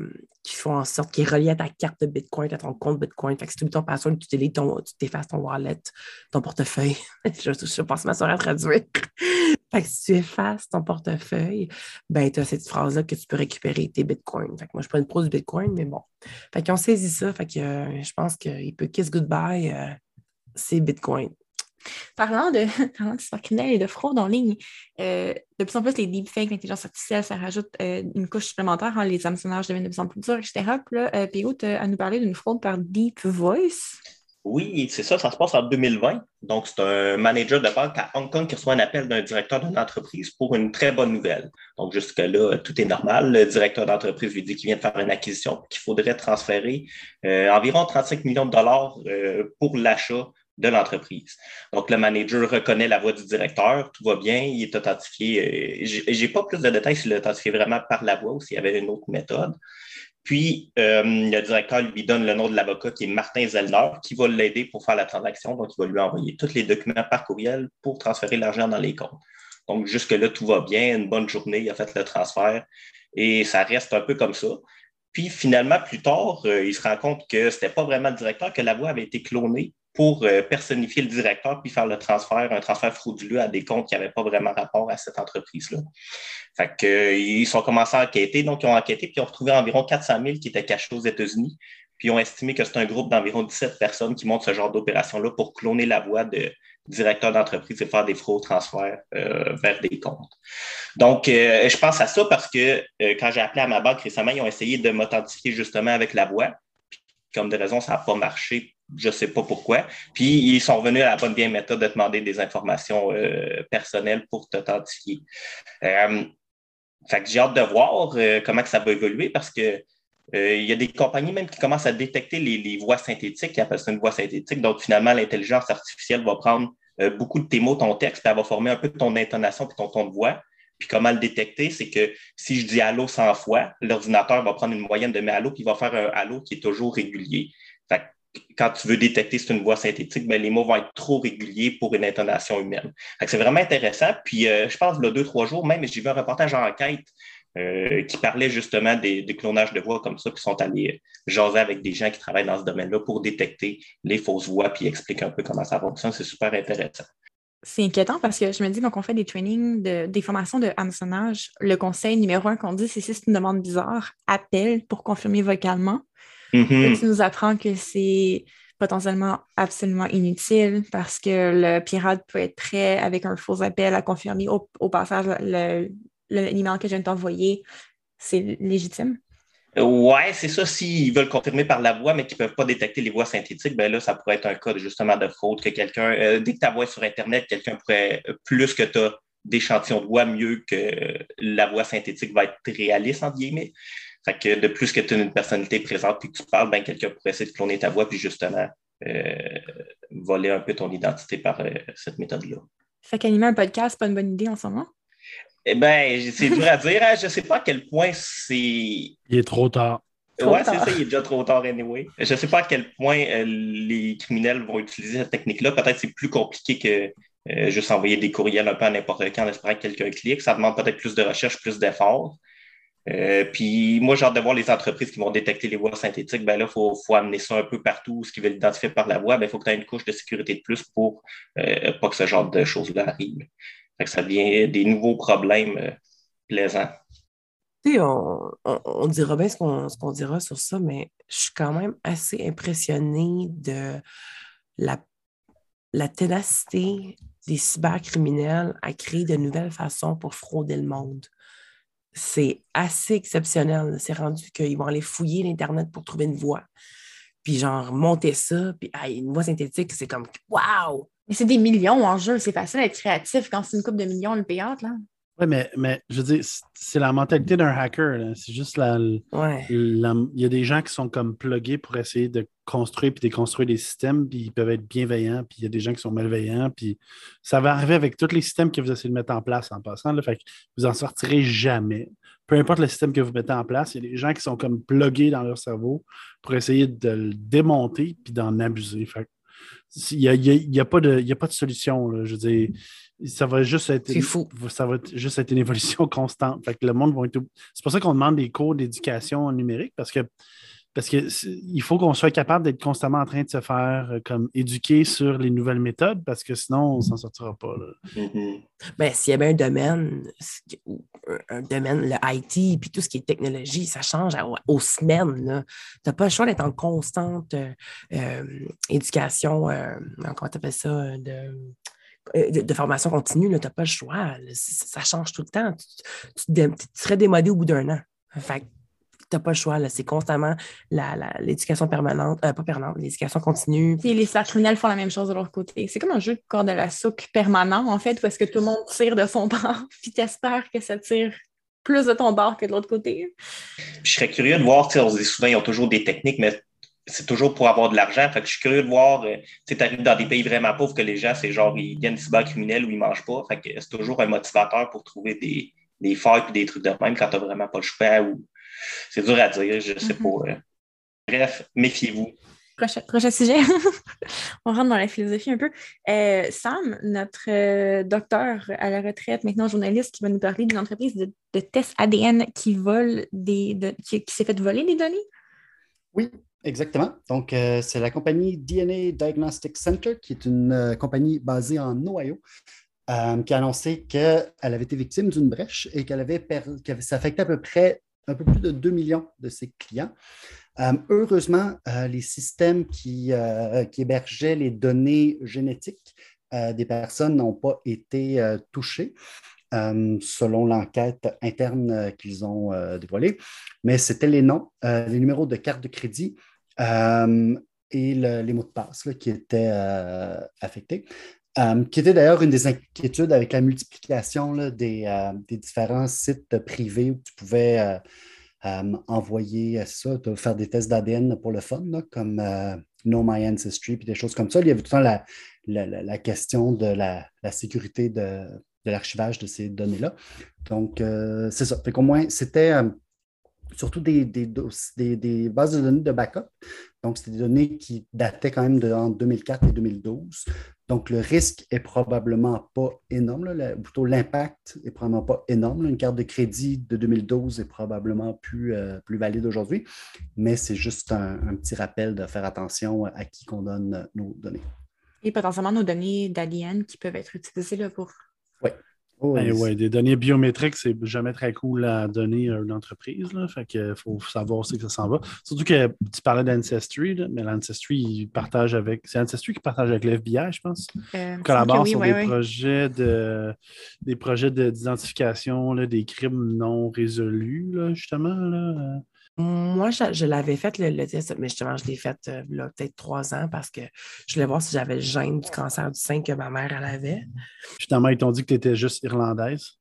qui font en sorte, qui est relié à ta carte de Bitcoin, à ton compte Bitcoin. Fait que si tu oublies ton password, tu délites ton, tu t'effaces ton wallet, ton portefeuille. je, je pense ma soeur à traduire. fait que si tu effaces ton portefeuille, ben, tu as cette phrase-là que tu peux récupérer tes Bitcoins. Fait que moi, je prends une pro du Bitcoin, mais bon. Fait qu'ils ont saisi ça. Fait que euh, je pense qu'il peut kiss goodbye euh, ses bitcoins. Parlant de, parlant et de fraude en ligne, euh, de plus en plus, les deepfakes, l'intelligence artificielle, ça rajoute euh, une couche supplémentaire. hein, les hameçonnages deviennent de plus en plus durs, etc. Puis là, euh, nous parler d'une fraude par Deep Voice? Oui, c'est ça, ça se passe en 2020. Donc, c'est un manager de banque à Hong Kong qui reçoit un appel d'un directeur d'une entreprise pour une très bonne nouvelle. Donc, jusque-là, tout est normal. Le directeur d'entreprise lui dit qu'il vient de faire une acquisition, qu'il faudrait transférer euh, environ 35 millions de dollars pour l'achat de l'entreprise. Donc, le manager reconnaît la voix du directeur, tout va bien, il est authentifié. Euh, j'ai pas plus de détails s'il est authentifié vraiment par la voix ou s'il y avait une autre méthode. Puis, euh, le directeur lui donne le nom de l'avocat qui est Martin Zellner, qui va l'aider pour faire la transaction. Donc, il va lui envoyer tous les documents par courriel pour transférer l'argent dans les comptes. Donc, jusque-là, tout va bien, une bonne journée, il a fait le transfert et ça reste un peu comme ça. Puis, finalement, plus tard, euh, il se rend compte que ce n'était pas vraiment le directeur, que la voix avait été clonée pour euh, personnifier le directeur puis faire le transfert, un transfert frauduleux à des comptes qui n'avaient pas vraiment rapport à cette entreprise-là. Fait ils sont commencés à enquêter, donc ils ont enquêté puis ils ont retrouvé environ 400 000 qui étaient cachés aux États-Unis. Puis ils ont estimé que c'est un groupe d'environ 17 personnes qui montent ce genre d'opération-là pour cloner la voix de directeur d'entreprise et faire des fraudes transferts euh, vers des comptes. Donc, euh, je pense à ça parce que euh, quand j'ai appelé à ma banque récemment, ils ont essayé de m'authentifier justement avec la voix. Puis, comme de raison, ça n'a pas marché. Je ne sais pas pourquoi. Puis, ils sont revenus à la bonne vieille méthode de demander des informations euh, personnelles pour t'authentifier. Euh, fait que j'ai hâte de voir euh, comment que ça va évoluer parce que il y a des compagnies même qui commencent à détecter les, voix synthétiques, qui appellent ça une voix synthétique. Donc, finalement, l'intelligence artificielle va prendre beaucoup de tes mots, ton texte, puis elle va former un peu ton intonation puis ton ton de voix. Puis comment le détecter, c'est que si je dis allô 100 fois, l'ordinateur va prendre une moyenne de mes allô, puis il va faire un allô qui est toujours régulier. Fait que quand tu veux détecter si c'est une voix synthétique, ben, les mots vont être trop réguliers pour une intonation humaine. C'est vraiment intéressant. Puis euh, je pense, là, deux, trois jours même, j'ai vu un reportage en enquête euh, qui parlait justement des, clonages de voix comme ça, puis sont allés jaser avec des gens qui travaillent dans ce domaine-là pour détecter les fausses voix, puis expliquer un peu comment ça fonctionne. C'est super intéressant. C'est inquiétant parce que je me dis, quand on fait des trainings, de, des formations de hameçonnage, le conseil numéro un qu'on dit, c'est si c'est une demande bizarre, appelle pour confirmer vocalement. -hmm. tu nous apprends que c'est potentiellement absolument inutile parce que le pirate peut être prêt avec un faux appel à confirmer au, au passage le, l'email que je viens de t'envoyer, c'est légitime? Ouais, c'est ça. S'ils veulent confirmer par la voix, mais qu'ils ne peuvent pas détecter les voix synthétiques, ben là, ça pourrait être un cas justement de fraude que quelqu'un, euh, dès que ta voix est sur Internet, quelqu'un pourrait, plus que tu as d'échantillons de voix, mieux que la voix synthétique va être réaliste, entre guillemets. Fait que de plus que tu as une personnalité présente puis que tu parles, ben quelqu'un pourrait essayer de cloner ta voix puis justement euh, voler un peu ton identité par euh, cette méthode-là. Fait qu'animer un podcast, c'est pas une bonne idée en ce moment? Eh bien, c'est dur à dire. Hein? Je ne sais pas à quel point c'est. Il est trop tard. Trop ouais, c'est ça, il est déjà trop tard anyway. Je ne sais pas à quel point euh, les criminels vont utiliser cette technique-là. Peut-être que c'est plus compliqué que euh, juste envoyer des courriels un peu à n'importe quand en espérant que quelqu'un clique. Ça demande peut-être plus de recherche, plus d'efforts. Euh, puis moi, j'ai hâte de voir les entreprises qui vont détecter les voix synthétiques. Ben là, il faut, amener ça un peu partout. Ce qui veut l'identifier par la voix, il ben, faut que tu aies une couche de sécurité de plus pour euh, pas que ce genre de choses-là arrive. Fait ça devient des nouveaux problèmes euh, plaisants. On, on- dira bien ce qu'on ce qu'on dira sur ça, mais je suis quand même assez impressionnée de la, la ténacité des cybercriminels à créer de nouvelles façons pour frauder le monde. C'est assez exceptionnel. C'est rendu qu'ils vont aller fouiller l'Internet pour trouver une voix. Puis genre, monter ça, puis une voix synthétique, c'est comme « wow! Mais c'est des millions en jeu. C'est facile d'être créatif quand c'est une coupe de millions le payout, là. Oui, mais, mais je veux dire, c'est- la mentalité d'un hacker. C'est juste la, » Ouais. la- Il y a des gens qui sont comme plugués pour essayer de construire puis déconstruire des systèmes, puis ils peuvent être bienveillants, puis il y a des gens qui sont malveillants, puis ça va arriver avec tous les systèmes que vous essayez de mettre en place en passant. Là, fait que vous en sortirez jamais. Peu importe le système que vous mettez en place, il y a des gens qui sont comme plugués dans leur cerveau pour essayer de le démonter puis d'en abuser. Fait il n'y a, y a- il y a pas de y a pas de solution. là. Je veux dire, ça va juste être fou. ça va être- juste être une évolution constante. Fait que le monde va être. C'est pour ça qu'on demande des cours d'éducation numérique parce que parce que c'est- il faut qu'on soit capable d'être constamment en train de se faire euh, comme éduquer sur les nouvelles méthodes parce que sinon on s'en sortira pas. là. Mhm. Ben, s'il y avait un domaine, un- domaine, le IT, puis tout ce qui est technologie, ça change à- aux semaines. Tu n'as pas le choix d'être en constante euh, euh, éducation, euh, comment tu appelles ça, de, de, de formation continue. Tu n'as pas le choix. là. Ça change tout le temps. Tu, serais démodé au bout d'un an. Fait tu n'as pas le choix. C'est constamment la- la- l'éducation permanente, euh, pas permanente, l'éducation continue. Puis les cybercriminels font la même chose de leur côté. C'est comme un jeu de corde à la souque permanent, en fait, où est-ce que tout le monde tire de son bord, puis t'espères que ça tire plus de ton bord que de l'autre côté. Puis je serais curieux de voir, on se dit souvent, ils ont toujours des techniques, mais c'est toujours pour avoir de l'argent. Fait que je suis curieux de voir, euh, tu sais, arrives dans des pays vraiment pauvres que les gens, c'est genre, ils deviennent cybercriminels ou ils mangent pas. Fait que c'est toujours un motivateur pour trouver des, des failles et des trucs de même quand t'as vraiment pas le choix ou c'est dur à dire, je sais Mhm. pas. euh. Bref, méfiez-vous. Prochain, prochain sujet. On rentre dans la philosophie un peu. Euh, Sam, notre euh, docteur à la retraite, maintenant journaliste, qui va nous parler d'une entreprise de, de tests ADN qui vole des de- qui, qui s'est fait voler des données. Oui, exactement. Donc, euh, c'est la compagnie DNA Diagnostic Center, qui est une euh, compagnie basée en Ohio, euh, qui a annoncé qu'elle avait été victime d'une brèche et qu'elle avait, per- que ça affectait à peu près un peu plus de 2 millions de ses clients. Heureusement, les systèmes qui, hébergeaient les données génétiques des personnes n'ont pas été touchés, selon l'enquête interne qu'ils ont dévoilée. Mais c'était les noms, les numéros de carte de crédit et le- les mots de passe qui étaient euh, affectés. Euh, qui était d'ailleurs une des inquiétudes avec la multiplication des, euh, différents sites privés où tu pouvais euh, euh, envoyer ça, faire des tests d'ADN pour le fun, comme euh, Know My Ancestry, puis des choses comme ça. Il y avait tout le temps la, la- question de la, sécurité de, de l'archivage de ces données-là. Donc, euh, c'est ça. Fait moins, c'était euh, surtout des, des, doss- des- des bases de données de backup. Donc, c'était des données qui dataient quand même de entre 2004 et 2012. Donc, le risque est probablement pas énorme, là, la- plutôt l'impact est probablement pas énorme. là. Une carte de crédit de 2012 est probablement plus, euh, plus valide aujourd'hui, mais c'est juste un, un petit rappel de faire attention à qui qu'on donne nos données. Et potentiellement nos données d'ADN qui peuvent être utilisées là, pour. Oh, Ben oui, ouais, des données biométriques, c'est jamais très cool à donner à une entreprise. Là, fait que faut savoir aussi que ça s'en va. Surtout que tu parlais d'Ancestry, là, mais l'Ancestry, il partage avec. C'est Ancestry qui partage avec l'FBI, je pense. Euh, Ils collaborent oui, sur ouais, des ouais. projets de des projets de- d'identification là, des crimes non résolus, là, justement. Moi, je, je l'avais fait le, le test, mais justement, je l'ai fait euh, là, peut-être trois ans parce que je voulais voir si j'avais le gène du cancer du sein que ma mère elle avait. Finalement, ils t'ont dit que tu étais juste irlandaise?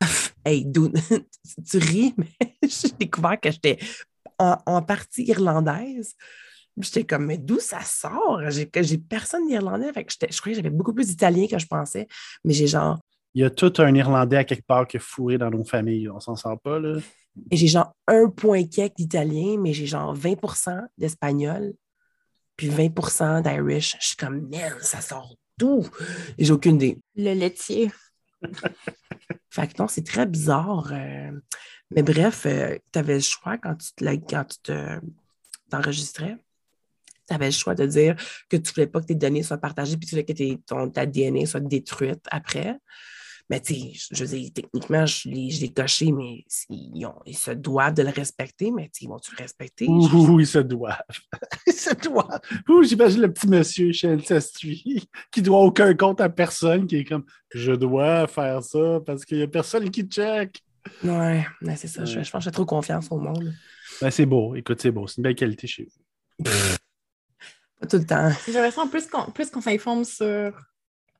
Hey, tu ris, mais j'ai découvert que j'étais en, en partie irlandaise. J'étais comme, mais d'où ça sort? J'ai, personne d'Irlandais. Fait que j'étais- je croyais que j'avais beaucoup plus d'Italien que je pensais. Mais j'ai genre, Il y a tout un Irlandais à quelque part qui est fourré dans nos familles. On s'en sort pas, là. Et j'ai genre un point quelques d'italien, mais j'ai genre 20% d'espagnol, puis 20% d'Irish. Je suis comme, man, ça sort d'où? Et j'ai aucune idée. Le laitier. Fait que non, c'est très bizarre. euh, mais bref, tu avais le choix quand tu te, quand tu te, t'enregistrais. Tu avais le choix de dire que tu ne voulais pas que tes données soient partagées puis tu voulais que tes, ton, ta DNA soit détruite après. Mais tu sais, je veux dire, techniquement, je l'ai je l'ai coché, mais ils, ont- ils se doivent de le respecter, mais tu sais, ils vont-tu le respecter? Ouh, Je- ouh, ils se doivent. ils se doivent. Ouh, j'imagine le petit monsieur chez Ancestry qui doit aucun compte à personne, qui est comme je dois faire ça parce qu'il n'y a personne qui check. Ouais, mais c'est ça. Je, Ouais. je pense que j'ai trop confiance au monde. Ben, c'est beau, écoute, c'est beau. C'est une belle qualité chez vous. Pas tout le temps. J'ai l'impression plus qu'on plus qu'on s'informe sur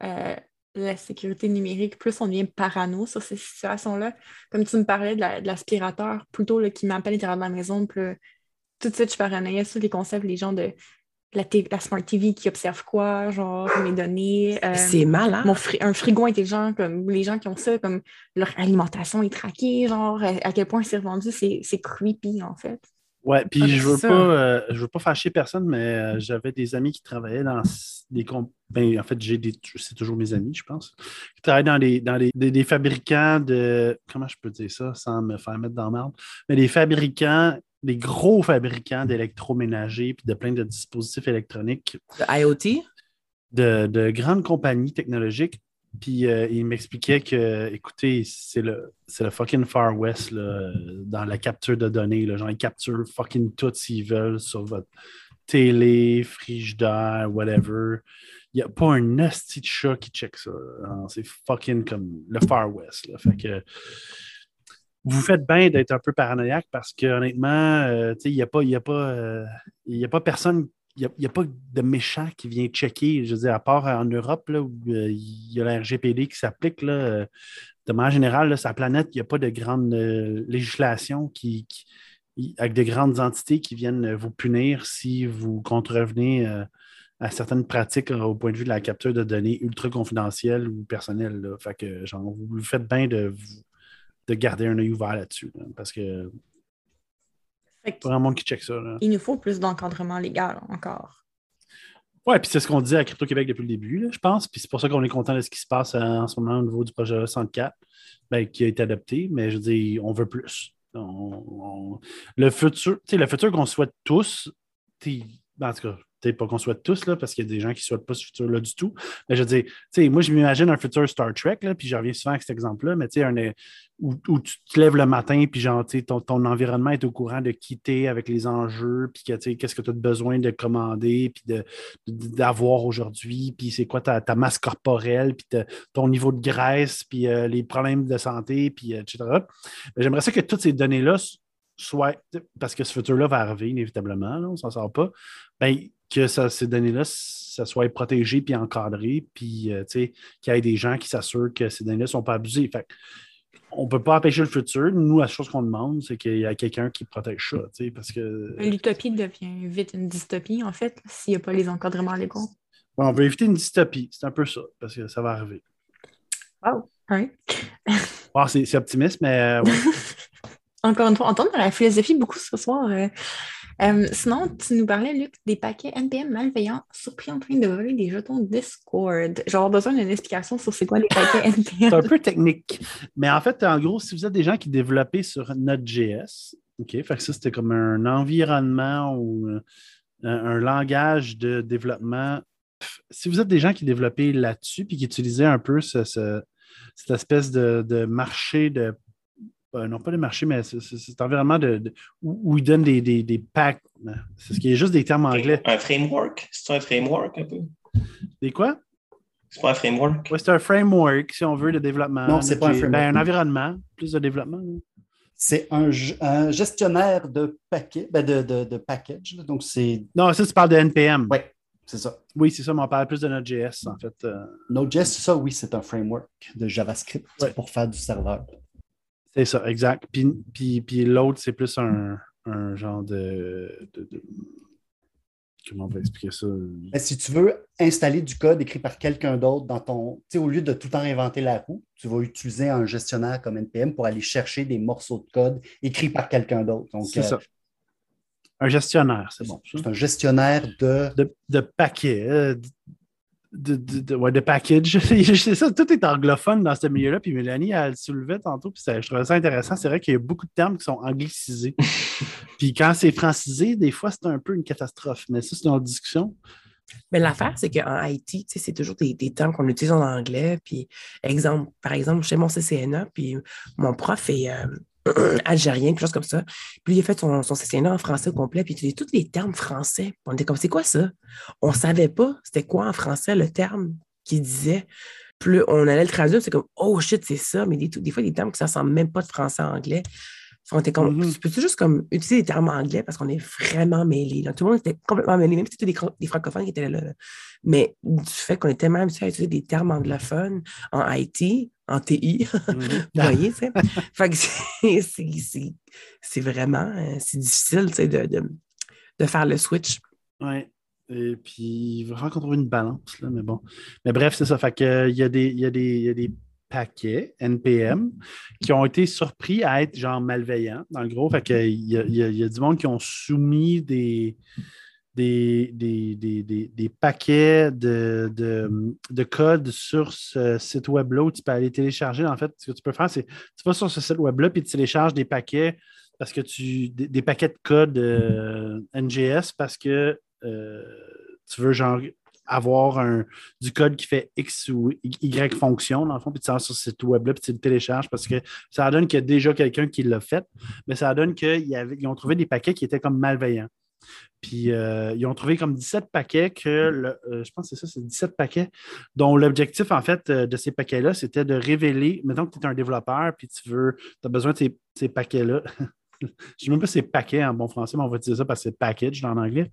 euh, la sécurité numérique, plus on devient parano sur ces situations-là. Comme tu me parlais de la- de l'aspirateur, plutôt là, qui m'appelle l'intérieur de la maison, puis là, tout de suite, je paranoïais sur les concepts, les gens de la, Smart TV qui observent quoi, genre mes données. euh, c'est malade. mon fri- un frigo intelligent, comme les gens qui ont ça, comme leur alimentation est traquée, genre à, à quel point c'est revendu, c'est c'est creepy en fait. Ouais, puis Ah, je veux pas, euh, je veux pas fâcher personne, mais euh, j'avais des amis qui travaillaient dans des ben, en fait, j'ai des c'est toujours mes amis, je pense, qui travaillent dans les dans les des, des fabricants de comment je peux dire ça sans me faire mettre dans merde, mais des fabricants, des gros fabricants d'électroménager puis de plein de dispositifs électroniques Le IoT? de, de grandes compagnies technologiques. Puis euh, il m'expliquait que, écoutez, c'est le, le fucking Far West là, dans la capture de données. Là. Genre, ils capturent fucking tout s'ils veulent sur votre télé, frigidaire, whatever. Il n'y a pas un hostie de chat qui check ça. là. C'est fucking comme le Far West. Là. Fait que vous faites bien d'être un peu paranoïaque parce que honnêtement, euh, il n'y a a euh, a pas personne n'y a, pas de méchant qui vient checker. Je veux dire, à part en Europe, là, où euh, il y a la RGPD qui s'applique, là, euh, de manière générale, là, sur la planète, il n'y a pas de grande euh, législation qui, avec de grandes entités qui viennent euh, vous punir si vous contrevenez à certaines pratiques au point de vue de la capture de données ultra confidentielles ou personnelles. Fait que, genre, vous faites bien de, de garder un œil ouvert là-dessus. là, parce que Pas grand monde qui check ça. là. il nous faut plus d'encadrement légal encore. Oui, puis c'est ce qu'on disait à Crypto-Québec depuis le début, là, je pense. Puis c'est pour ça qu'on est content de ce qui se passe euh, en ce moment au niveau du projet 64, ben, qui a été adopté. Mais je veux dire, on veut plus. On- on- Le futur, tu sais, le futur qu'on souhaite tous, en tout cas, peut-être pas qu'on souhaite tous, là, parce qu'il y a des gens qui ne souhaitent pas ce futur-là du tout. Mais je dire, tu sais, moi, je m'imagine un futur Star Trek, là, puis je reviens souvent avec cet exemple-là, mais tu sais, où, où tu te lèves le matin, puis genre, ton, ton environnement est au courant de quitter avec les enjeux, puis que, qu'est-ce que tu as besoin de commander, puis de, d'avoir aujourd'hui, puis c'est quoi ta, ta masse corporelle, puis ton niveau de graisse, puis euh, les problèmes de santé, puis euh, etc. J'aimerais ça que toutes ces données-là soient, parce que ce futur-là va arriver inévitablement, on ne s'en sort pas, ben, que ça- ces données-là, ça soit protégé puis encadré, puis euh, qu'il y ait des gens qui s'assurent que ces données-là ne sont pas abusées. Fait on ne peut pas empêcher le futur. Nous, la chose qu'on demande, c'est qu'il y a quelqu'un qui protège ça, parce que L'utopie devient vite une dystopie, en fait, s'il n'y a pas les encadrements légaux. Bon, on veut éviter une dystopie. C'est un peu ça, parce que ça va arriver. Wow. Ouais. Bon, c'est, c'est optimiste, mais euh, ouais. Encore une fois, on tombe dans la philosophie beaucoup ce soir. euh. Euh, sinon, tu nous parlais, Luc, des paquets NPM malveillants surpris en train de voler des jetons Discord. J'aurais besoin d'une explication sur c'est quoi les paquets c'est un NPM. peu technique. Mais en fait, en gros, si vous êtes des gens qui développaient sur Node.js, OK, fait que ça, c'était comme un environnement ou euh, un, un langage de développement. Pff, Si vous êtes des gens qui développaient là-dessus puis qui utilisaient un peu ce- ce- cette espèce de, de marché de. Euh, non, pas de marché, mais ce- ce- cet environnement de, de- où, où ils donnent des, des, des packs. C'est ce qui est juste des termes anglais. Un framework? C'est un framework un peu? Des quoi? C'est pas un framework? Oui, c'est un framework, si on veut, de développement. Non, c'est pas un J'ai- framework. Ben, un environnement, plus de développement. C'est un, gestionnaire de paquets, ben de, de, de package. Donc, c'est. Non, ça, tu parles de NPM. Oui, c'est ça. Oui, c'est ça, mais on parle plus de Node.js, en fait. euh, Node.js, ça, oui, c'est un framework de JavaScript Ouais. pour faire du serveur. C'est ça, exact. Puis, puis, puis l'autre, c'est plus un, un genre de, de- de- Comment on va expliquer ça? Mais si tu veux installer du code écrit par quelqu'un d'autre dans ton. Tu sais, au lieu de tout le temps inventer la roue, tu vas utiliser un gestionnaire comme NPM pour aller chercher des morceaux de code écrits par quelqu'un d'autre. C'est euh, ça. Un gestionnaire, c'est bon. c'est un gestionnaire de. De, de paquets, euh, de, de, de- ouais, de package. c'est ça, tout est anglophone dans ce milieu-là. Puis Mélanie, elle le soulevait tantôt, puis ça- je trouvais ça intéressant. C'est vrai qu'il y a beaucoup de termes qui sont anglicisés. puis quand c'est francisé, des fois, c'est un peu une catastrophe. Mais ça, c'est une autre discussion. Mais l'affaire, c'est qu'en Haïti, c'est toujours des, des, termes qu'on utilise en anglais. Puis, exemple, par exemple, chez mon CCNA, puis mon prof est euh, algérien, quelque chose comme ça. Puis, il a fait son, son en français au complet, puis il utilisait tous les termes français. On était comme, c'est quoi ça? On ne savait pas c'était quoi en français le terme qu'il disait. Plus on allait le traduire, c'est comme, oh shit, c'est ça. Mais des, des fois, des termes qui ne ressemblent même pas de français à anglais. On était comme, mm-hmm. Tu peux juste comme utiliser des termes anglais parce qu'on est vraiment mêlés. Tout le monde était complètement mêlé, même si c'était des, des, francophones qui étaient là, du fait qu'on était tellement habitué à utiliser des termes anglophones en IT, en TI, mm-hmm. vous voyez, tu sais. fait que c'est vraiment, euh, c'est difficile, tu sais, de, de, de, faire le switch. Oui. Et puis, il va falloir qu'on trouve une balance, là, mais bon. Mais bref, c'est ça. Fait que, il y a des, il y a des, il y a des paquets NPM qui ont été surpris à être genre malveillants, dans le gros. Fait y y a, du monde qui ont soumis des, des, des, des, paquets de, de, de, code sur ce site web-là où tu peux aller télécharger. En fait, ce que tu peux faire, c'est tu vas sur ce site web-là puis tu télécharges des paquets parce que tu. des, paquets de code euh, NGS parce que euh, tu veux genre avoir un, du code qui fait X ou Y fonction, dans le fond, puis tu sors sur ce site web-là, puis tu le télécharges parce que ça donne qu'il y a déjà quelqu'un qui l'a fait, mais ça donne qu'ils ont trouvé des paquets qui étaient comme malveillants. Puis euh, ils ont trouvé comme 17 paquets que, euh, je pense que c'est ça, c'est 17 paquets, dont l'objectif, en fait, euh, de ces paquets-là, c'était de révéler, mettons que tu es un développeur, puis tu veux, tu as besoin de ces, ces paquets-là. je ne sais même pas si c'est paquet en bon français, mais on va utiliser ça parce que c'est package en anglais.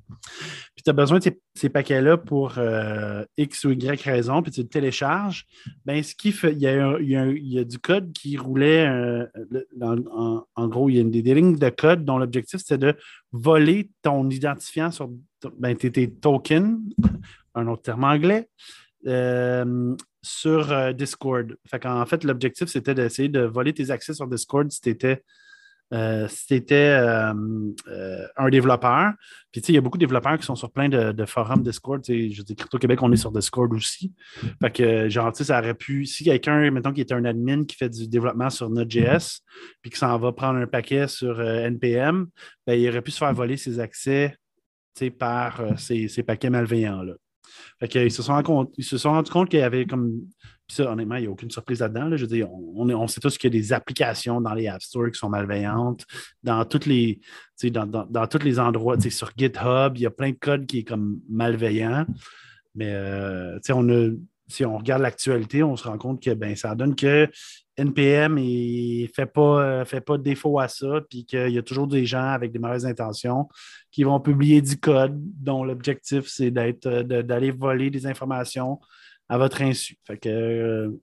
Puis tu as besoin de ces, paquets-là pour euh, X ou Y raison, puis tu le télécharges. Ben, ce qui fait, il y, a, du code qui roulait, euh, en, gros, il y a des, lignes de code dont l'objectif, c'était de voler ton identifiant sur ben, tes, tokens, un autre terme anglais, euh, sur Discord. Fait en fait, l'objectif, c'était d'essayer de voler tes accès sur Discord si tu étais euh, c'était euh, euh, un développeur. Puis, tu sais, il y a beaucoup de développeurs qui sont sur plein de, forums Discord. Tu sais, je dis, Crypto Québec, on est sur Discord aussi. Fait que, genre, tu sais, ça aurait pu. Si quelqu'un, mettons, qui est un admin qui fait du développement sur Node.js, puis qui s'en va prendre un paquet sur NPM, ben, il aurait pu se faire voler ses accès, tu sais, par ces, ces paquets malveillants-là. Fait qu'ils se sont, ils se sont rendus compte qu'il y avait comme puis ça, honnêtement, il n'y a aucune surprise là-dedans. Je veux dire, on, on, sait tous qu'il y a des applications dans les App Store qui sont malveillantes. Dans les, dans, dans, tous les endroits, sur GitHub, il y a plein de codes qui est comme malveillant. Mais euh, on a, si on regarde l'actualité, on se rend compte que ben, ça donne que NPM ne fait pas, fait pas de défaut à ça, puis qu'il y a toujours des gens avec des mauvaises intentions qui vont publier du code dont l'objectif, c'est d'être, d'aller voler des informations à votre insu. Fait que, euh,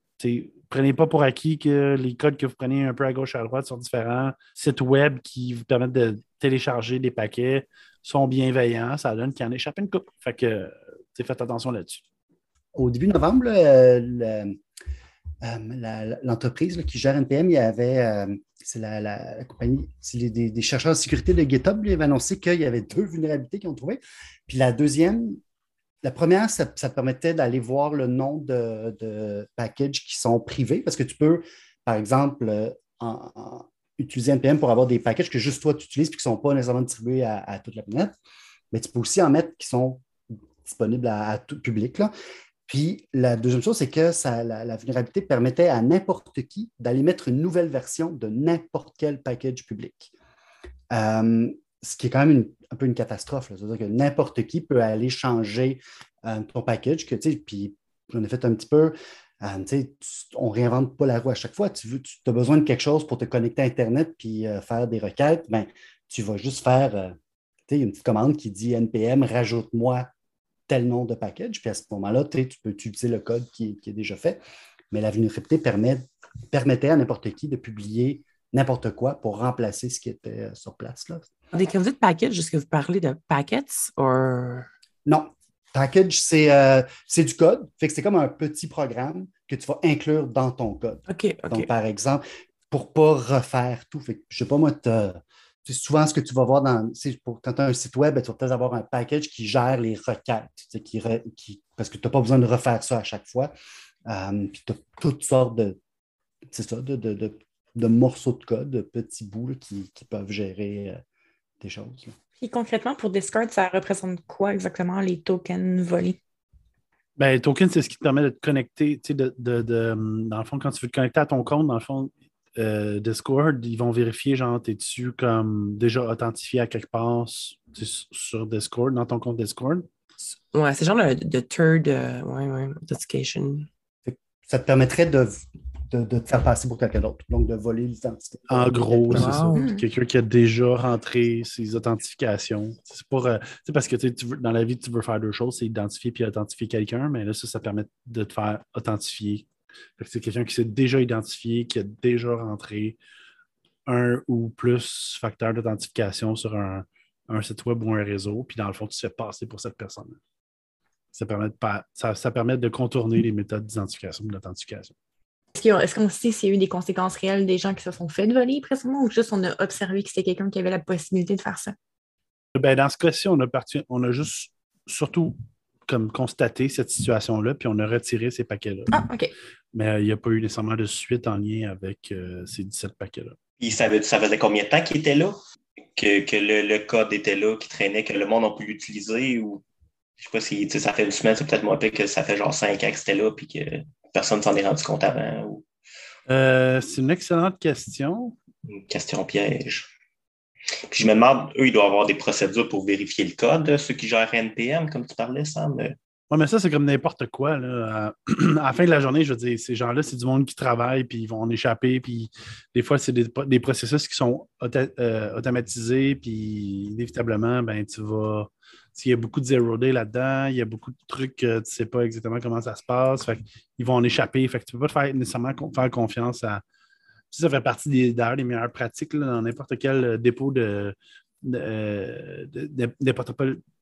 prenez pas pour acquis que les codes que vous prenez un peu à gauche à droite sur différents sites web qui vous permettent de télécharger des paquets sont bienveillants. Ça donne qu'il en échappe une coupe. Fait que, faites attention là-dessus. Au début novembre, euh, euh, l'entreprise qui gère NPM, y avait, c'est la, compagnie, c'est des, chercheurs de sécurité de GitHub, qui avaient annoncé qu'il y avait deux vulnérabilités qu'ils ont trouvées. Puis la deuxième, la première, ça, permettait d'aller voir le nom de, packages qui sont privés parce que tu peux, par exemple, euh, utiliser NPM pour avoir des packages que juste toi tu utilises et qui ne sont pas nécessairement distribués à, toute la planète. Mais tu peux aussi en mettre qui sont disponibles à, tout public. Puis la deuxième chose, c'est que la, vulnérabilité permettait à n'importe qui d'aller mettre une nouvelle version de n'importe quel package public. Euh, ce qui est quand même un peu une catastrophe. C'est-à-dire que n'importe qui peut aller changer euh, ton package. Que, puis j'en ai fait un petit peu. Euh, on ne réinvente pas la roue à chaque fois. Tu, as besoin de quelque chose pour te connecter à Internet puis faire des requêtes. Ben, tu vas juste faire une petite commande qui dit NPM, rajoute-moi tel nom de package. Puis à ce moment-là, tu peux utiliser le code qui, est déjà fait. Mais la vulnérabilité permet, permettait à n'importe qui de publier n'importe quoi pour remplacer ce qui était sur place. Là. Quand vous dites package, est-ce que vous parlez de packets ou. Non. Package, euh, c'est du code. Fait que c'est comme un petit programme que tu vas inclure dans ton code. OK. Donc, par exemple, pour ne pas refaire tout. Fait que, je ne sais pas, moi, c'est souvent ce que tu vas voir dans. Pour, quand tu as un site web, tu vas peut-être avoir un package qui gère les requêtes. Qui, parce que tu n'as pas besoin de refaire ça à chaque fois. Euh, puis tu as toutes sortes de, ça, de, de, morceaux de code, de petits bouts qui, peuvent gérer. Euh, des choses. Puis concrètement, pour Discord, ça représente quoi exactement les tokens volés? Ben, les tokens, c'est ce qui te permet de te connecter. De, de, de, dans le fond, quand tu veux te connecter à ton compte, dans le fond, euh, Discord, ils vont vérifier, genre, es-tu comme déjà authentifié à quelque part sur Discord, dans ton compte Discord? Ouais, c'est genre de, third uh, ouais, ouais, authentication. Ça te permettrait de, de, te faire passer pour quelqu'un d'autre, donc de voler l'identité. En gros, c'est ça. Quelqu'un qui a déjà rentré ses authentifications. C'est pour, euh, parce que tu veux, dans la vie, tu veux faire deux choses, c'est identifier puis authentifier quelqu'un, mais là, ça, ça permet de te faire authentifier. C'est quelqu'un qui s'est déjà identifié, qui a déjà rentré un ou plus facteurs d'authentification sur un, un site web ou un réseau, puis dans le fond, tu te fais passer pour cette personne. Ça permet, de, ça, ça permet de contourner les méthodes d'identification et d'authentification. Est-ce qu'on sait s'il y a eu des conséquences réelles des gens qui se sont fait voler précisément ou juste on a observé que c'était quelqu'un qui avait la possibilité de faire ça? Ben, dans ce cas-ci, on a, on a juste surtout comme constaté cette situation-là, puis on a retiré ces paquets-là. Ah, OK. Mais euh, il n'y a pas eu nécessairement de suite en lien avec euh, ces 17 paquets-là. Puis ça, ça faisait combien de temps qu'il était là? Que, le, code était là, qui traînait, que le monde a pu l'utiliser ou je sais pas si ça fait une semaine, c'est peut-être moins pire que ça fait genre cinq ans que c'était là puis que personne ne s'en est rendu compte avant. Euh, c'est une excellente question. Une question piège. Puis je me demande, eux, ils doivent avoir des procédures pour vérifier le code, ceux qui gèrent NPM, comme tu parlais, Sam. Oui, mais ça, c'est comme n'importe quoi. Là. À la fin de la journée, je veux dire, ces gens-là, c'est du monde qui travaille, puis ils vont en échapper, puis des fois, c'est des, processus qui sont euh, automatisés, puis inévitablement, ben, tu vas. S'il y a beaucoup de zero day là-dedans, il y a beaucoup de trucs que tu ne sais pas exactement comment ça se passe. Fait ils vont en échapper. Fait que tu ne peux pas faire, nécessairement faire confiance à. Ça fait partie des, des meilleures pratiques dans n'importe quel dépôt de, euh,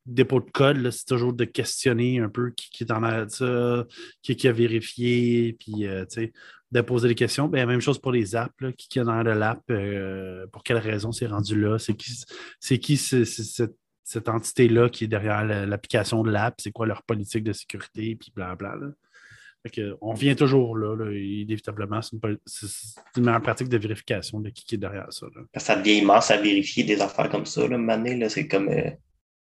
dépôt de code, c'est toujours de questionner un peu qui, est en arrière de ça, qui, a vérifié, puis euh, de poser des questions. Bien, même chose pour les apps, qui, est dans l'app, euh, pour quelle raison c'est rendu là, c'est qui, c'est qui cette, entité-là qui est derrière l'application de l'app, c'est quoi leur politique de sécurité, puis blablabla. On vient toujours là, inévitablement. C'est une, meilleure pratique de vérification de qui, est derrière ça. Ça devient immense à vérifier des affaires comme ça. Là, là, c'est comme euh,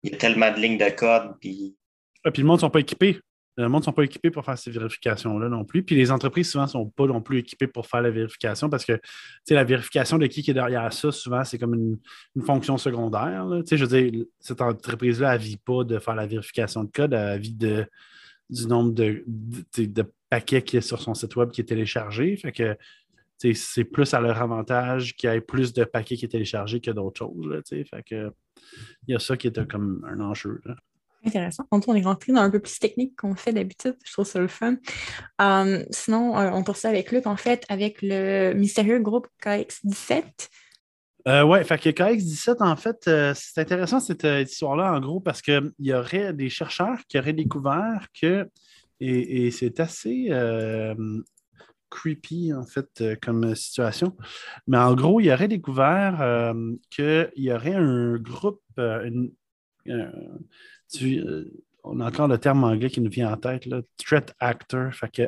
il y a tellement de lignes de code. Puis, ah, puis le monde ne sont pas équipés. Le monde ne sont pas équipés pour faire ces vérifications-là non plus. Puis les entreprises, souvent, ne sont pas non plus équipées pour faire la vérification parce que la vérification de qui est derrière ça, souvent, c'est comme une, fonction secondaire. Je veux dire, cette entreprise-là, elle ne vit pas de faire la vérification de code, elle vit de, du nombre de, paquets qui est sur son site web qui est téléchargé. Fait que c'est plus à leur avantage qu'il y ait plus de paquets qui est téléchargés que d'autres choses. fait que il y a ça qui est comme un enjeu. Intéressant. On est rentré dans un peu plus technique qu'on fait d'habitude. Je trouve ça le fun. Hum, sinon, euh, on poursuit avec Luc, en fait, avec le mystérieux groupe KX17. Euh, oui, fait que KX17, en fait, euh, c'est intéressant cette histoire-là, en gros, parce qu'il y aurait des chercheurs qui auraient découvert que, et, c'est assez creepy, en fait, comme situation, mais en gros, il aurait découvert qu'il y aurait un groupe, une, euh, on a encore le terme anglais qui nous vient en tête, là, threat actor, fait que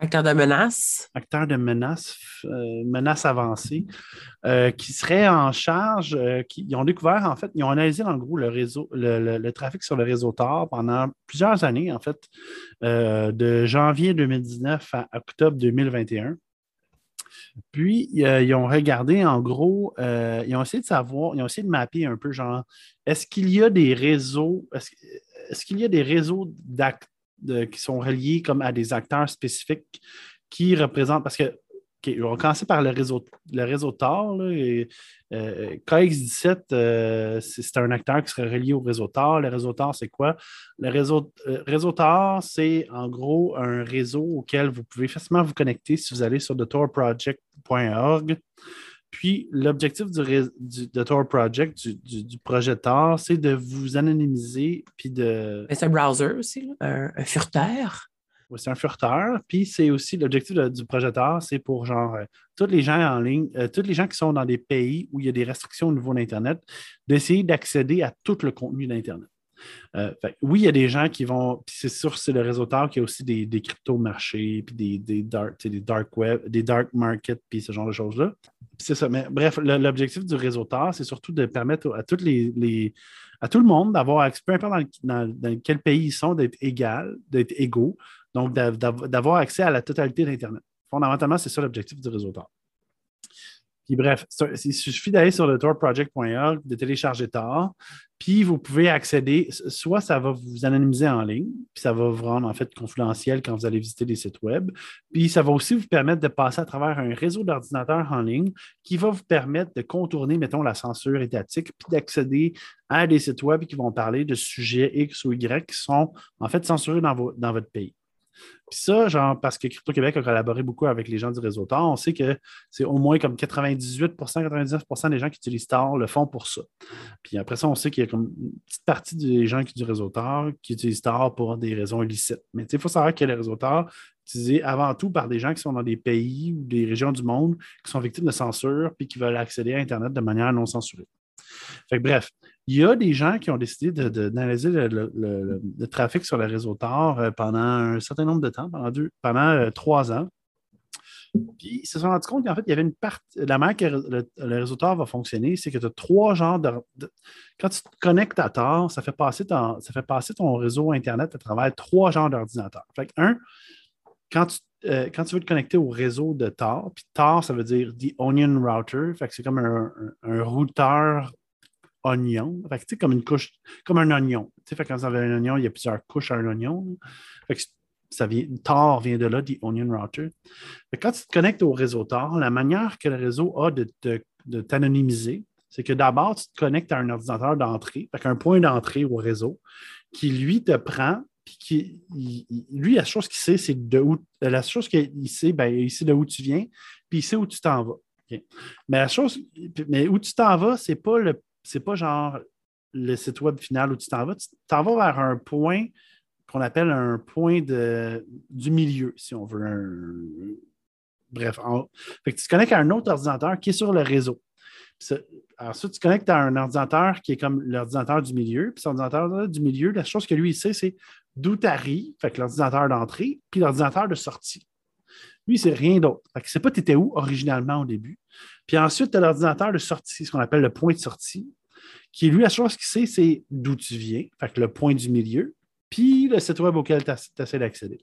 Acteur de menace. Acteur de menace, euh, menace avancée, euh, qui serait en charge, qui, ils ont découvert, en fait, ils ont analysé en gros le réseau, le, trafic sur le réseau Tor pendant plusieurs années, en fait, de janvier 2019 à octobre 2021. Puis, ils ont regardé, en gros, ils ont essayé de savoir, ils ont essayé de mapper un peu, genre, est-ce qu'il y a des réseaux, est-ce, qu'il y a des réseaux qui sont reliés comme à des acteurs spécifiques qui représentent, parce que on va commencer par le réseau, le réseau TOR. KX17, euh, c'est un acteur qui serait relié au réseau TOR. Le réseau TOR, c'est quoi? Le réseau, euh, réseau TOR, c'est en gros un réseau auquel vous pouvez facilement vous connecter si vous allez sur thetorproject.org. Puis, l'objectif du, de Tor Project, du, projet Tor, c'est de vous anonymiser. Puis de. C'est un browser aussi, un, furteur. Oui, c'est un furteur. Puis, c'est aussi l'objectif du projet Tor, c'est pour genre euh, tous les gens en ligne, euh, tous les gens qui sont dans des pays où il y a des restrictions au niveau d'Internet, d'essayer d'accéder à tout le contenu d'Internet. Euh, oui, il y a des gens qui vont. C'est sûr, c'est le réseau tard qu'il y a aussi des, crypto-marchés, puis des, dark, des dark web, des dark markets, puis ce genre de choses-là. C'est ça. Mais bref, l'objectif du réseau tard, c'est surtout de permettre à, tout le monde d'avoir peu importe dans, quel pays ils sont, d'être égal, d'être égaux, donc d'avoir accès à la totalité d'Internet. Fondamentalement, c'est ça l'objectif du réseau tard. Bref, il suffit d'aller sur le torproject.org, de télécharger Tor, puis vous pouvez accéder, soit ça va vous anonymiser en ligne, puis ça va vous rendre en fait confidentiel quand vous allez visiter des sites web, puis ça va aussi vous permettre de passer à travers un réseau d'ordinateurs en ligne qui va vous permettre de contourner, mettons, la censure étatique, puis d'accéder à des sites web qui vont parler de sujets X ou Y qui sont en fait censurés dans, dans votre pays. Puis ça, genre, parce que Crypto-Québec a collaboré beaucoup avec les gens du réseau Tor, on sait que c'est au moins comme 98% 99% des gens qui utilisent Tor le font pour ça. Puis après ça, on sait qu'il y a comme une petite partie des gens qui, du réseau Tor qui utilisent Tor pour des raisons illicites. Mais il faut savoir que le réseau Tor utilisé avant tout par des gens qui sont dans des pays ou des régions du monde qui sont victimes de censure puis qui veulent accéder à Internet de manière non censurée. Fait bref, il y a des gens qui ont décidé d'analyser le, trafic sur le réseau Tor euh, pendant un certain nombre de temps, pendant, pendant euh, trois ans. Puis ils se sont rendus compte qu'en fait, il y avait une partie. La manière que le, réseau Tor va fonctionner, c'est que tu as trois genres de, Quand tu te connectes à Tor, ça fait, passer ton, réseau Internet à travers trois genres d'ordinateurs. Fait un, quand tu, euh, quand tu veux te connecter au réseau de Tor, puis Tor, ça veut dire The Onion Router, fait que c'est comme un routeur oignon. Fait comme une couche, comme un oignon. Fait quand vous avez un oignon, il y a plusieurs couches à un oignon. ça vient, Tor vient de là, dit Onion Router. quand tu te connectes au réseau Tor, la manière que le réseau a de, t'anonymiser, c'est que d'abord, tu te connectes à un ordinateur d'entrée, un point d'entrée au réseau, qui lui te prend, puis qui, lui, la chose qu'il sait, c'est de où, la chose qu'il sait, ben, il sait de où tu viens, puis il sait où tu t'en vas. Mais la chose, mais où tu t'en vas, c'est pas le c'est pas genre le site web final où tu t'en vas. Tu t'en vas vers un point qu'on appelle un point de, du milieu, si on veut. Bref, tu te connectes à un autre ordinateur qui est sur le réseau. ensuite, tu connectes à un ordinateur qui est comme l'ordinateur du milieu. Puis cet ordinateur du milieu, la chose que lui, il sait, c'est d'où tu arrives, fait que l'ordinateur d'entrée, puis l'ordinateur de sortie. Lui, c'est rien d'autre. Fait que c'est pas tu étais où originalement au début. Puis ensuite, tu as l'ordinateur de sortie, ce qu'on appelle le point de sortie qui lui, la chose qu'il sait, c'est d'où tu viens, fait que le point du milieu, puis le site web auquel tu essaies d'accéder.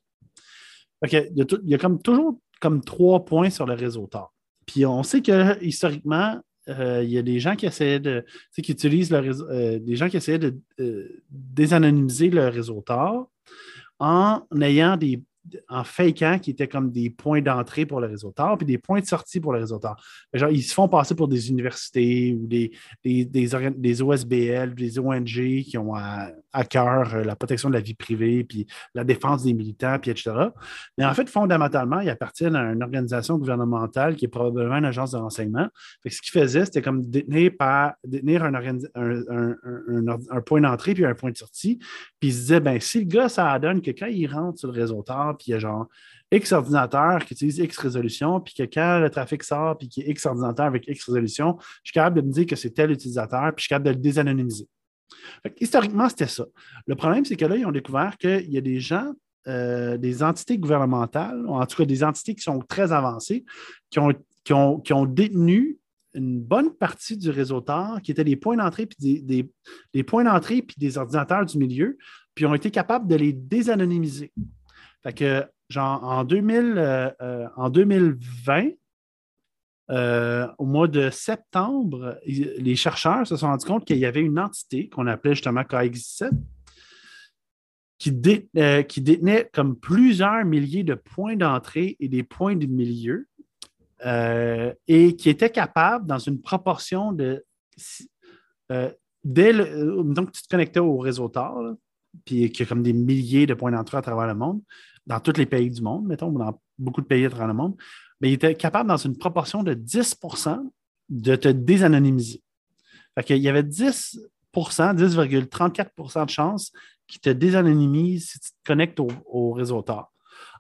il, y a comme toujours comme trois points sur le réseau Tor. Puis on sait que historiquement, euh, il y a des gens qui essaient de, qui utilisent le euh, des gens qui essaient de euh, désanonymiser le réseau Tor en ayant des, en fakeant qui étaient comme des points d'entrée pour le réseau puis des points de sortie pour le réseau. Genre, ils se font passer pour des universités ou des, des, des, des OSBL, des ONG qui ont à, à cœur euh, la protection de la vie privée, puis la défense des militants, puis etc. Mais en fait, fondamentalement, ils appartiennent à une organisation gouvernementale qui est probablement une agence de renseignement. ce qu'ils faisaient, c'était comme détenir, détenir un, point d'entrée puis un point de sortie. Puis ils se disaient, ben, si le gars, ça donne que quand il rentre sur le réseau Tor, puis il y a genre X ordinateurs qui utilisent X résolution, puis que quand le trafic sort, puis qu'il y a X ordinateur avec X résolution, je suis capable de me dire que c'est tel utilisateur, puis je suis capable de le désanonymiser historiquement, c'était ça. Le problème, c'est que là, ils ont découvert qu'il y a des gens, euh, des entités gouvernementales, en tout cas des entités qui sont très avancées, qui ont, qui ont, détenu une bonne partie du réseau TAR, qui étaient des points d'entrée puis des, points d'entrée puis des ordinateurs du milieu, puis ont été capables de les désanonymiser. Fait que, genre, en, 2000, euh, euh, en 2020, euh, au mois de septembre, les chercheurs se sont rendus compte qu'il y avait une entité qu'on appelait justement KX7 qui, euh, qui, détenait comme plusieurs milliers de points d'entrée et des points de milieu euh, et qui était capable, dans une proportion de. dès donc, tu te connectais au réseau TAR, puis qui a comme des milliers de points d'entrée à travers le monde, dans tous les pays du monde, mettons, dans beaucoup de pays à travers le monde mais il était capable, dans une proportion de 10% de te désanonymiser. Fait qu'il y avait 10% 10,34% de chances qu'il te désanonymise si tu te connectes au, réseau Tor.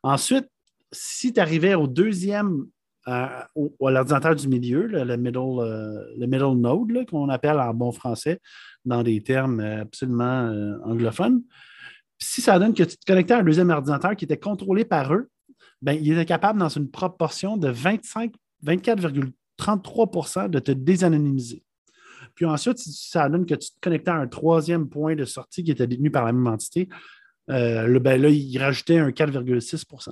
Ensuite, si tu arrivais au deuxième à, l'ordinateur du milieu, le, middle, euh, le middle node, qu'on appelle en bon français, dans des termes absolument anglophones. Si ça donne que tu te connectais à un deuxième ordinateur qui était contrôlé par eux, ben, il était capable, dans une proportion de 25, 24,33% de te désanonymiser. Puis ensuite, ça donne que tu te connectais à un troisième point de sortie qui était détenu par la même entité. Euh, ben là, il rajoutait un 4,6%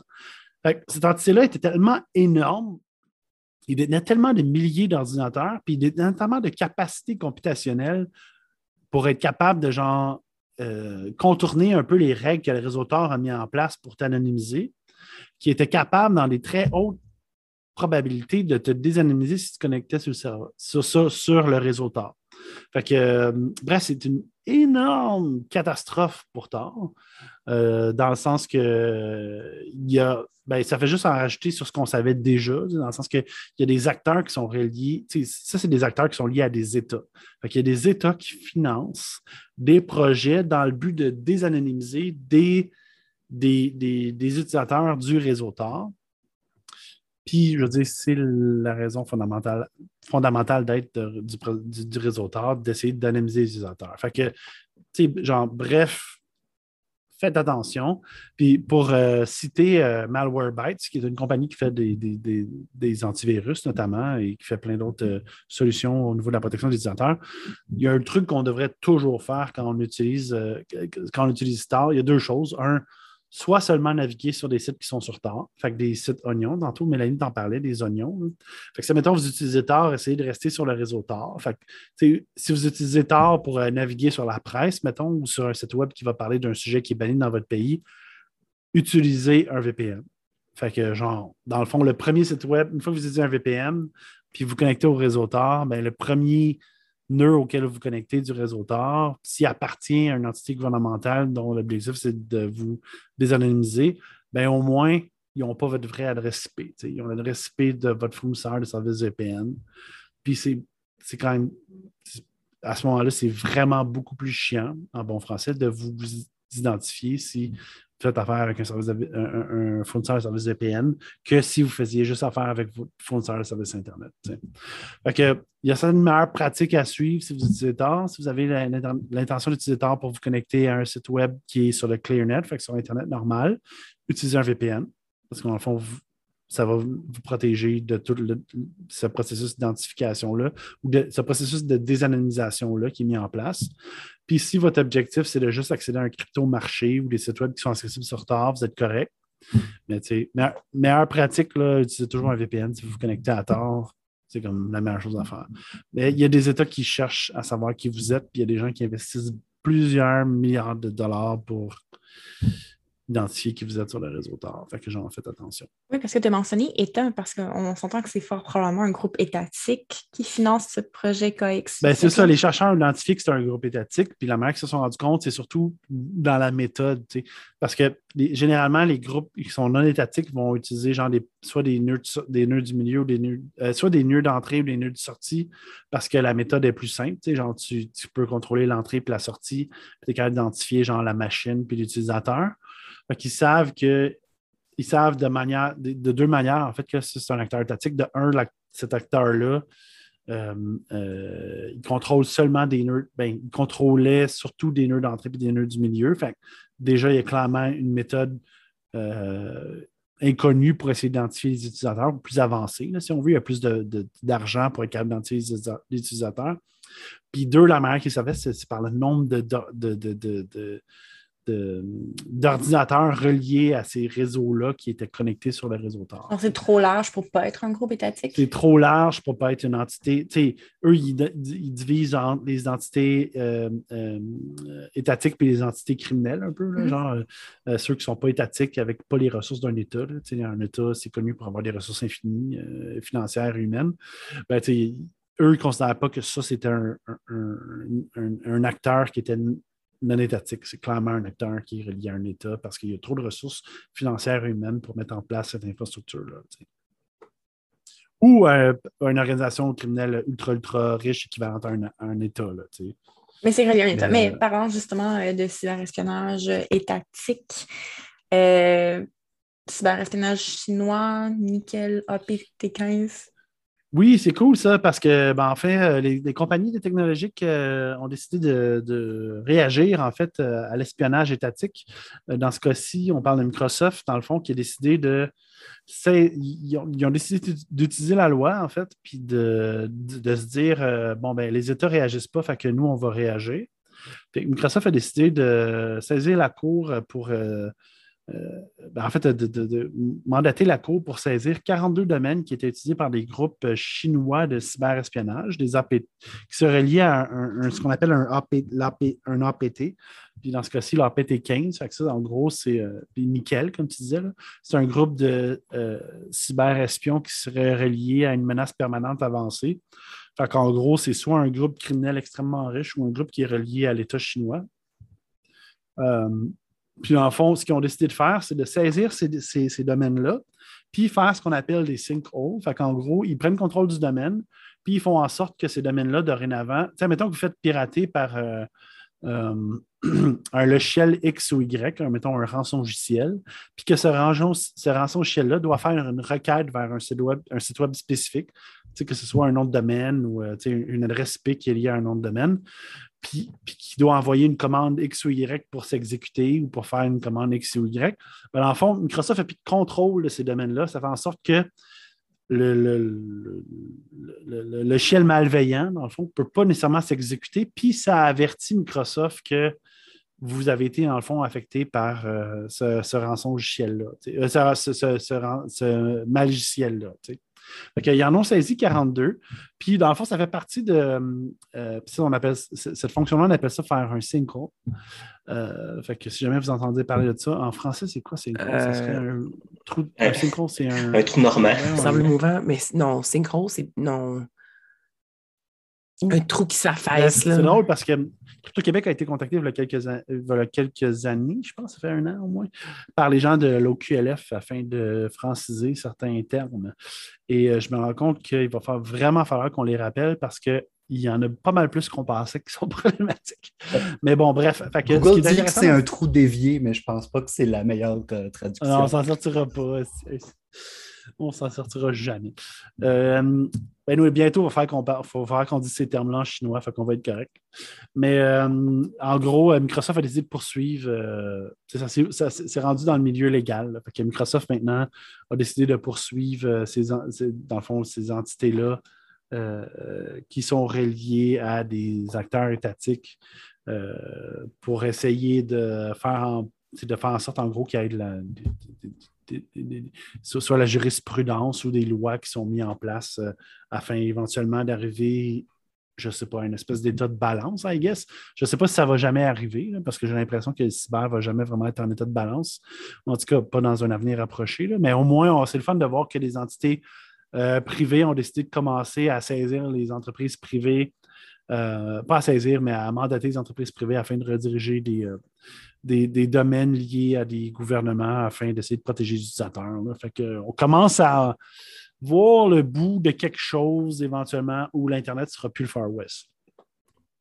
Cette entité-là était tellement énorme, il détenait tellement de milliers d'ordinateurs, puis il détenait tellement de capacités computationnelles pour être capable de genre euh, contourner un peu les règles que le réseauteur a mis en place pour t'anonymiser, qui était capable, dans des très hautes probabilités, de te désanonymiser si tu connectais sur le, sur, sur le réseauteur. Fait que, euh, bref, c'est une énorme catastrophe pourtant, euh, dans le sens que ben, ça fait juste en rajouter sur ce qu'on savait déjà, dans le sens qu'il y a des acteurs qui sont reliés, ça, c'est des acteurs qui sont liés à des États. il y a des États qui financent des projets dans le but de désanonymiser des, des, des utilisateurs du réseau TAR. Puis, je veux dire, c'est la raison fondamentale, fondamentale d'être du, réseau TAR, d'essayer d'anonymiser les utilisateurs. Fait que, tu sais, genre, bref, faites attention. Puis, pour euh, citer euh, Malwarebytes, qui est une compagnie qui fait des, antivirus notamment et qui fait plein d'autres euh, solutions au niveau de la protection des utilisateurs, il y a un truc qu'on devrait toujours faire quand on utilise, quand on utilise TAR. Il y a deux choses. Un, soit seulement naviguer sur des sites qui sont sur Tor, fait que des sites oignons. Tantôt, Mélanie t'en parlait, des oignons. Fait que ça, mettons, vous utilisez Tor, essayez de rester sur le réseau Tor. Fait que, si vous utilisez Tor pour euh, naviguer sur la presse, mettons, ou sur un site web qui va parler d'un sujet qui est banni dans votre pays, utilisez un VPN. Fait que, genre, dans le fond, le premier site web, une fois que vous utilisez un VPN, puis vous connectez au réseau Tor, bien, le premier nœud auquel vous connectez du réseau Tor, s'il appartient à une entité gouvernementale dont l'objectif c'est de vous désanonymiser, bien au moins, ils n'ont pas votre vraie adresse IP. Ils ont l'adresse IP de votre fournisseur de services VPN. Puis c'est quand même, à ce moment-là, c'est vraiment beaucoup plus chiant, en bon français, de vous identifier si faites affaire avec un, service fournisseur de services VPN que si vous faisiez juste affaire avec votre fournisseur de services Internet. il y a certaines meilleures pratiques à suivre si vous utilisez Tor. Si vous avez l'intention d'utiliser Tor pour vous connecter à un site web qui est sur le ClearNet, sur Internet normal, utilisez un VPN. Parce qu'en fond, ça va vous protéger de tout ce processus d'identification-là ou de ce processus de désanonymisation-là qui est mis en place. Puis si votre objectif, c'est de juste accéder à un crypto-marché ou des sites web qui sont accessibles sur Tor, vous êtes correct. Mais tu sais, meilleure, pratique, là, utilisez toujours un VPN si vous vous connectez à Tor. C'est comme la meilleure chose à faire. Mais il y a des États qui cherchent à savoir qui vous êtes, puis il y a des gens qui investissent plusieurs milliards de dollars pour identifier qui vous êtes sur le réseau Tor. Fait que j'en fais attention. Oui, parce que tu as mentionné État, parce qu'on s'entend que c'est fort probablement un groupe étatique qui finance ce projet KX. Ben, c'est ça, les chercheurs ont identifié que c'est un groupe étatique, puis la manière qu'ils se sont rendus compte, c'est surtout dans la méthode. Parce que généralement, les groupes qui sont non étatiques vont utiliser genre des, soit des nœuds, des nœuds du milieu, ou des nœuds, euh, soit des nœuds d'entrée ou des nœuds de sortie, parce que la méthode est plus simple. Genre, tu, tu peux contrôler l'entrée et la sortie, puis tu es capable d'identifier genre la machine puis l'utilisateur. Ils savent que ils savent de manière de, deux manières, en fait, que c'est un acteur étatique. De un, cet acteur-là, euh, euh, il contrôle seulement des nœuds, ben, il contrôlait surtout des nœuds d'entrée et des nœuds du milieu. Fait déjà, il y a clairement une méthode euh, inconnue pour essayer d'identifier les utilisateurs, plus avancée. si on veut, il y a plus d'argent pour être capable d'identifier les, utilisateurs. Puis deux, la manière qu'ils savaient, c'est par le nombre de, de d'ordinateurs reliés à ces réseaux-là qui étaient connectés sur le réseau Tor. C'est trop large pour ne pas être un groupe étatique? C'est trop large pour ne pas être une entité. eux, ils, divisent entre les entités euh, euh, étatiques et les entités criminelles un peu, mm-hmm. genre euh, ceux qui ne sont pas étatiques avec pas les ressources d'un État. un État, c'est connu pour avoir des ressources infinies financières et humaines. Ben, eux, ils ne considèrent pas que ça, c'était un, un, acteur qui était non étatique. C'est clairement un acteur qui est relié à un État parce qu'il y a trop de ressources financières et humaines pour mettre en place cette infrastructure-là. Ou euh, une organisation criminelle ultra, ultra riche équivalente à un, État. Là, mais c'est relié à un État. Mais, parlant justement euh, de cyberespionnage étatique, euh, cyberespionnage chinois, nickel, APT15. Oui, c'est cool ça, parce que, ben, en fait, euh, les, compagnies technologiques euh, ont décidé de, réagir, en fait, euh, à l'espionnage étatique. Dans ce cas-ci, on parle de Microsoft, dans le fond, qui a décidé de. Ils ont, décidé d'utiliser la loi, en fait, puis de, se dire, bon, ben, les États ne réagissent pas, fait que nous, on va réagir. Microsoft a décidé de saisir la Cour pour. Euh, ben, en fait, de, mandater la Cour pour saisir 42 domaines qui étaient utilisés par des groupes euh, chinois de cyberespionnage, des AP, qui seraient liés à ce qu'on appelle un, un APT. Puis dans ce cas-ci, l'APT 15. Fait que ça, en gros, c'est euh, nickel, comme tu disais. C'est un groupe de euh, cyberespions qui serait relié à une menace permanente avancée. Fait qu'en gros, c'est soit un groupe criminel extrêmement riche ou un groupe qui est relié à l'État chinois. Puis, le fond, ce qu'ils ont décidé de faire, c'est de saisir ces, ces- domaines-là, puis faire ce qu'on appelle des sinkholes. Fait qu'en gros, ils prennent contrôle du domaine, puis ils font en sorte que ces domaines-là, dorénavant, tu mettons que vous faites pirater par euh, euh, un logiciel X ou Y, un- mettons un rançon-logiciel, puis que ce, rançon- ce rançon-logiciel-là doit faire une requête vers un site web, un site web spécifique, que ce soit un nom de domaine ou euh, une adresse IP qui est liée à un nom de domaine puis, qui doit envoyer une commande X ou Y pour s'exécuter ou pour faire une commande X ou Y. Ben, dans le fond, Microsoft a plus de contrôle de ces domaines-là. Ça fait en sorte que le, le, malveillant, dans le fond, ne peut pas nécessairement s'exécuter. Puis ça avertit Microsoft que vous avez été, dans le fond, affecté par euh, ce, ce rançon logiciel-là, euh, ce, ce, ce, ce ran- ce Fait qu'ils en ont saisi 42. Puis, dans le fond, ça fait partie de. euh, ça, on appelle, cette fonction-là, on appelle ça faire un sinkhole. Euh, fait que si jamais vous entendez parler de ça, en français, c'est quoi? Ça serait un trou. Un Euh, c'est un. Un trou normand. Ouais, ouais. semble mouvant, mais non, synchro, c'est non. Un trou qui s'affaisse. C'est là. c'est drôle parce que Crypto-Québec a été contacté il y a quelques, an- il y a quelques années, je pense, ça fait un an au moins, par les gens de l'OQLF afin de franciser certains termes. Et euh, je me rends compte qu'il va falloir vraiment falloir qu'on les rappelle parce qu'il y en a pas mal plus qu'on pensait qui sont problématiques. Mais bon, bref. fait que Google dit que c'est un trou dévié, mais je pense pas que c'est la meilleure euh, traduction. non, on s'en sortira pas. On s'en sortira jamais. Euh, ben nous, bientôt, il va falloir qu'on faut falloir qu'on dise ces termes-là en chinois, fait qu'on va être correct. Mais euh, en gros, euh, Microsoft a décidé de poursuivre. euh, c'est rendu dans le milieu légal. que Microsoft maintenant a décidé de poursuivre ces, dans le fond, ces entités-là qui sont reliées à des acteurs étatiques pour essayer de faire en, de faire en sorte, en gros, qu'il y ait de la, soit la jurisprudence ou des lois qui sont mises en place euh, afin éventuellement d'arriver, je ne sais pas, à une espèce d'état de balance, I guess. Je ne sais pas si ça va jamais arriver, parce que j'ai l'impression que le cyber ne va jamais vraiment être en état de balance. En tout cas, pas dans un avenir approché. Mais au moins, c'est le fun de voir que les entités euh, privées ont décidé de commencer à saisir les entreprises privées euh, pas à saisir, mais à mandater les entreprises privées afin de rediriger des, des, des domaines liés à des gouvernements afin d'essayer de protéger les utilisateurs. là. Fait que, on commence à voir le bout de quelque chose éventuellement où l'Internet ne sera plus le Far West.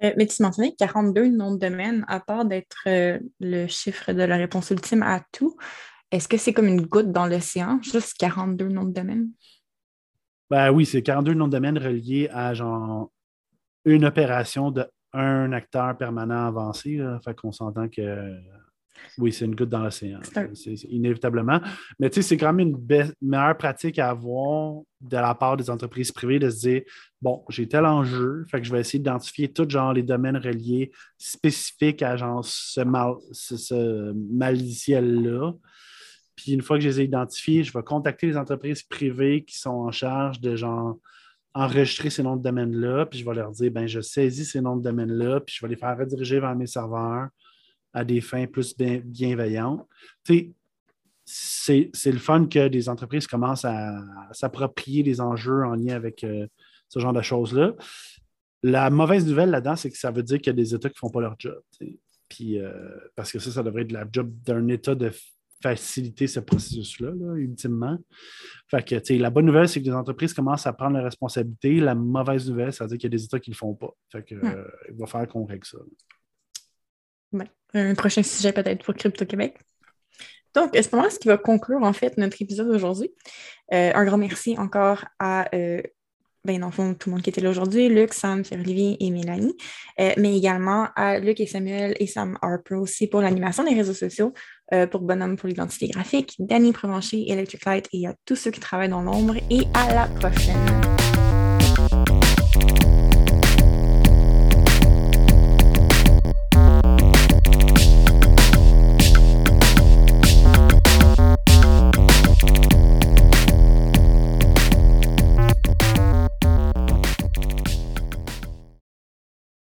Euh, mais tu mentionnais 42 noms de domaine, à part d'être euh, le chiffre de la réponse ultime à tout. Est-ce que c'est comme une goutte dans l'océan, juste 42 noms de domaine? Ben oui, c'est 42 noms de domaine reliés à genre une opération de un acteur permanent avancé. Là. Fait qu'on s'entend que oui, c'est une goutte dans l'océan. C'est inévitablement. Mais tu sais, c'est quand même une meilleure pratique à avoir de la part des entreprises privées de se dire bon, j'ai tel enjeu, fait que je vais essayer d'identifier tous genre les domaines reliés spécifiques à genre ce, mal, ce, ce maliciel-là. Puis une fois que je les ai identifiés, je vais contacter les entreprises privées qui sont en charge de genre enregistrer ces noms de domaine-là, puis je vais leur dire, ben je saisis ces noms de domaine-là, puis je vais les faire rediriger vers mes serveurs à des fins plus bien- bienveillantes. Tu sais, c'est le fun que des entreprises commencent à, s'approprier les enjeux en lien avec euh, ce genre de choses-là. La mauvaise nouvelle là-dedans, c'est que ça veut dire qu'il y a des États qui ne font pas leur job. Puis, euh, parce que ça, ça devrait être la job d'un État de faciliter ce processus-là, ultimement. Fait que, la bonne nouvelle, c'est que les entreprises commencent à prendre leurs responsabilités. La mauvaise nouvelle, c'est-à-dire qu'il y a des États qui ne le font pas. Fait que, hmm. euh, il va falloir qu'on règle ça. Un prochain sujet peut-être pour Crypto-Québec. Donc, c'est vraiment ce qui va conclure en fait notre épisode d'aujourd'hui. Euh, un grand merci encore à euh, ben, fond, tout le monde qui était là aujourd'hui, Luc, Sam, Pierre-Olivier et Mélanie, mais également à Luc et Samuel et Sam Harper aussi pour l'animation des réseaux sociaux, euh, pour Bonhomme pour l'identité graphique, Danny Prévencher, Electric Light et à tous ceux qui travaillent dans l'ombre. Et à la prochaine!